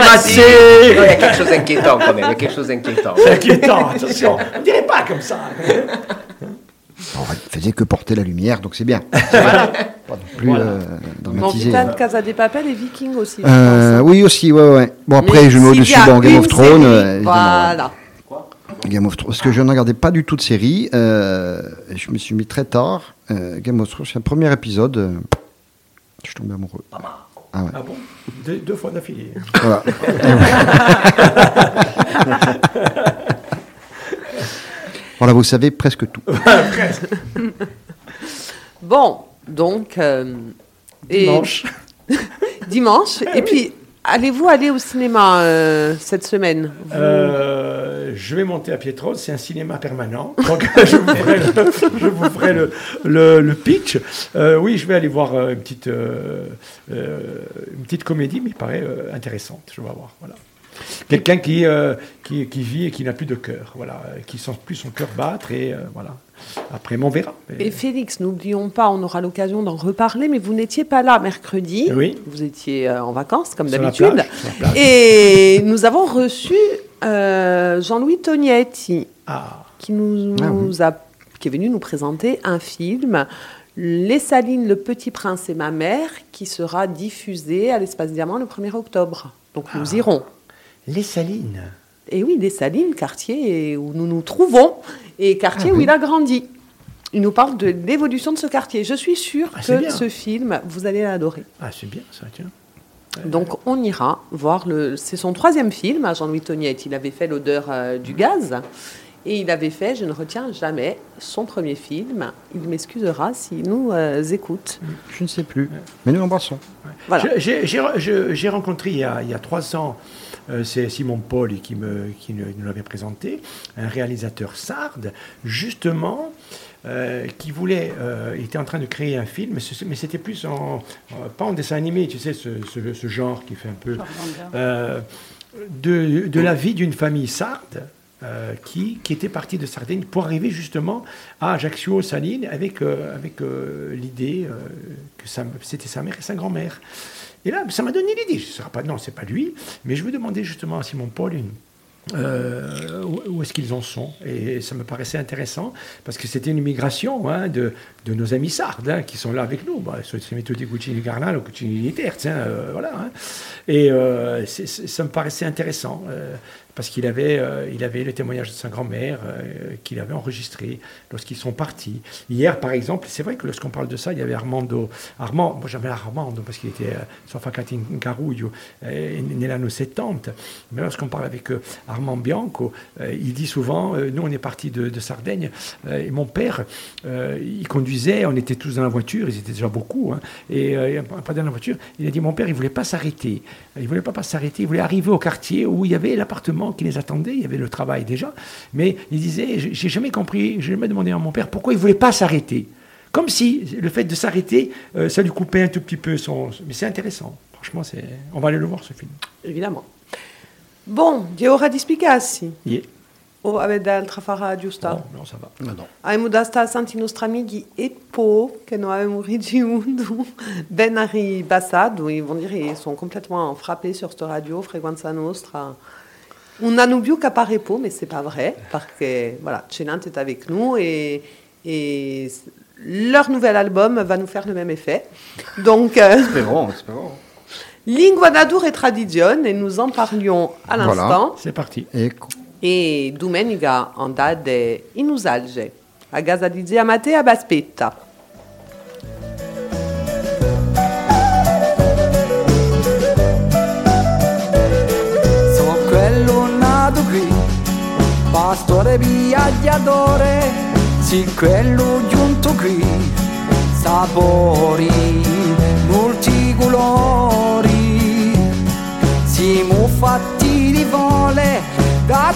Il y a quelque chose d'inquiétant quand même, il y a quelque chose d'inquiétant. C'est inquiétant, attention, on ne dirait pas comme ça. On faisait que porter la lumière, donc c'est bien. Pas non plus Voilà. euh, Bon, dramatisé. putain, Casa des Papel et Viking aussi. Euh, oui, aussi, ouais, ouais. Bon, après, Mais je me mets au-dessus dans Game of Thrones. série, euh, Voilà. Game of Thrones. Parce que je ne regardais pas du tout de série. euh, et je me suis mis très tard. Euh, Game of Thrones, c'est un premier épisode. euh, je suis tombé amoureux. Ah ouais. Ah bon? Deux, deux fois d'affilée. Voilà. voilà, vous savez presque tout. Bon, donc. euh, et- Dimanche. dimanche. Et puis, allez-vous aller au cinéma euh, cette semaine Euh, je vais monter à Pietro, c'est un cinéma permanent. Je vous ferai le, le, pitch. Euh, oui, je vais aller voir une, petite, une petite comédie, mais il paraît intéressante. Je vais voir. Voilà. Quelqu'un qui, qui, qui vit et qui n'a plus de cœur, voilà, qui sent plus son cœur battre et voilà. Après, on verra. Mais- Et Félix, n'oublions pas, on aura l'occasion d'en reparler, mais vous n'étiez pas là mercredi. Oui. Vous étiez euh, en vacances, comme d'habitude. Et nous avons reçu euh, Jean-Louis Tognetti, Ah, qui, nous, Ah nous a, qui est venu nous présenter un film, Les Salines, le petit prince et ma mère, qui sera diffusé à l'Espace Diamant le 1er octobre. Donc Ah. nous irons. les salines. Et oui, Les Salines, quartier où nous nous trouvons, et quartier Ah où oui. il a grandi. Il nous parle de l'évolution de ce quartier. Je suis sûre Ah, que bien. ce film, vous allez l'adorer. Ah, c'est bien ça, tiens. Donc on ira voir le. C'est son troisième film à Jean-Louis Tognet. Il avait fait l'odeur euh, du gaz. Et il avait fait, je ne retiens jamais, son premier film. Il m'excusera s'il nous euh, écoute. Je ne sais plus. Mais nous l'embrassons. Voilà. J'ai rencontré il y, a, il y a trois ans, euh, c'est Simon Paul qui, me, qui nous l'avait présenté, un réalisateur sarde, justement, euh, qui voulait, euh, il était en train de créer un film, mais c'était plus en, en- pas en dessin animé, tu sais, ce, ce- ce genre qui fait un peu euh, de, de la vie d'une famille sarde. Euh, qui, était partie de Sardaigne pour arriver justement à Ajaccio, Saline, avec, euh, avec euh, l'idée que c'était sa mère et sa grand-mère. Et là, ça m'a donné l'idée. Je ne pas, non, c'est pas lui, mais je veux demander justement à Simon Paul où, est-ce qu'ils en sont. Et ça me paraissait intéressant parce que c'était une migration hein, de, de nos amis sardes hein, qui sont là avec nous. Bah, sono tutti cucini carnali ou cucini di terza, hein, euh, voilà. hein. Et c'est- c'est- ça me paraissait intéressant parce qu'il avait, euh, avait le témoignage de sa grand-mère euh, qu'il avait enregistré lorsqu'ils sont partis. Hier, par exemple, c'est vrai que lorsqu'on parle de ça, il y avait Armando. Armand, moi j'appelle Armando parce qu'il était euh, Caruglio, euh, nel anno 70. Mais lorsqu'on parle avec euh, Armand Bianco, il dit souvent Nous, on est partis de, Sardaigne, et mon père, il conduisait, on était tous dans la voiture, ils étaient déjà beaucoup, hein, et pas dans la voiture. Il a dit Mon père, il voulait pas s'arrêter. Il voulait pas, pas s'arrêter, il voulait arriver au quartier où il y avait l'appartement qui les attendait, il y avait le travail déjà. Mais il disait J'ai jamais compris, j'ai jamais demandé à mon père pourquoi il voulait pas s'arrêter. Comme si le fait de s'arrêter, euh, ça lui coupait un tout petit peu son. Mais c'est intéressant. Franchement, c'est. On va aller le voir ce film. Évidemment. Bon, di ora di spiegarsi. Yeah. O avete altra fara giusta? Non, non, ça va. Non, non. Abbiamo da sta santi nostri amici e po che noi abbiamo ricevuto ben arribassado. Ils vont dire ils sont complètement frappés sur cette radio, Frequenza Nostra. On a nous vu qu'à po, mais c'est pas vrai, parce que voilà, Chenant est avec nous et, et leur nouvel album va nous faire le même effet. Donc, euh, Espérons, espérons. Lingua d'Adour et Tradition, et nous en parlions à Voilà. l'instant. C'est parti. Ecco. E domenica andate in Usalge, a casa di zia Matea Baspetta. Sono quello nato qui, pastore viaggiatore, sì quello giunto qui, sapori multicolori, siamo fatti di vole,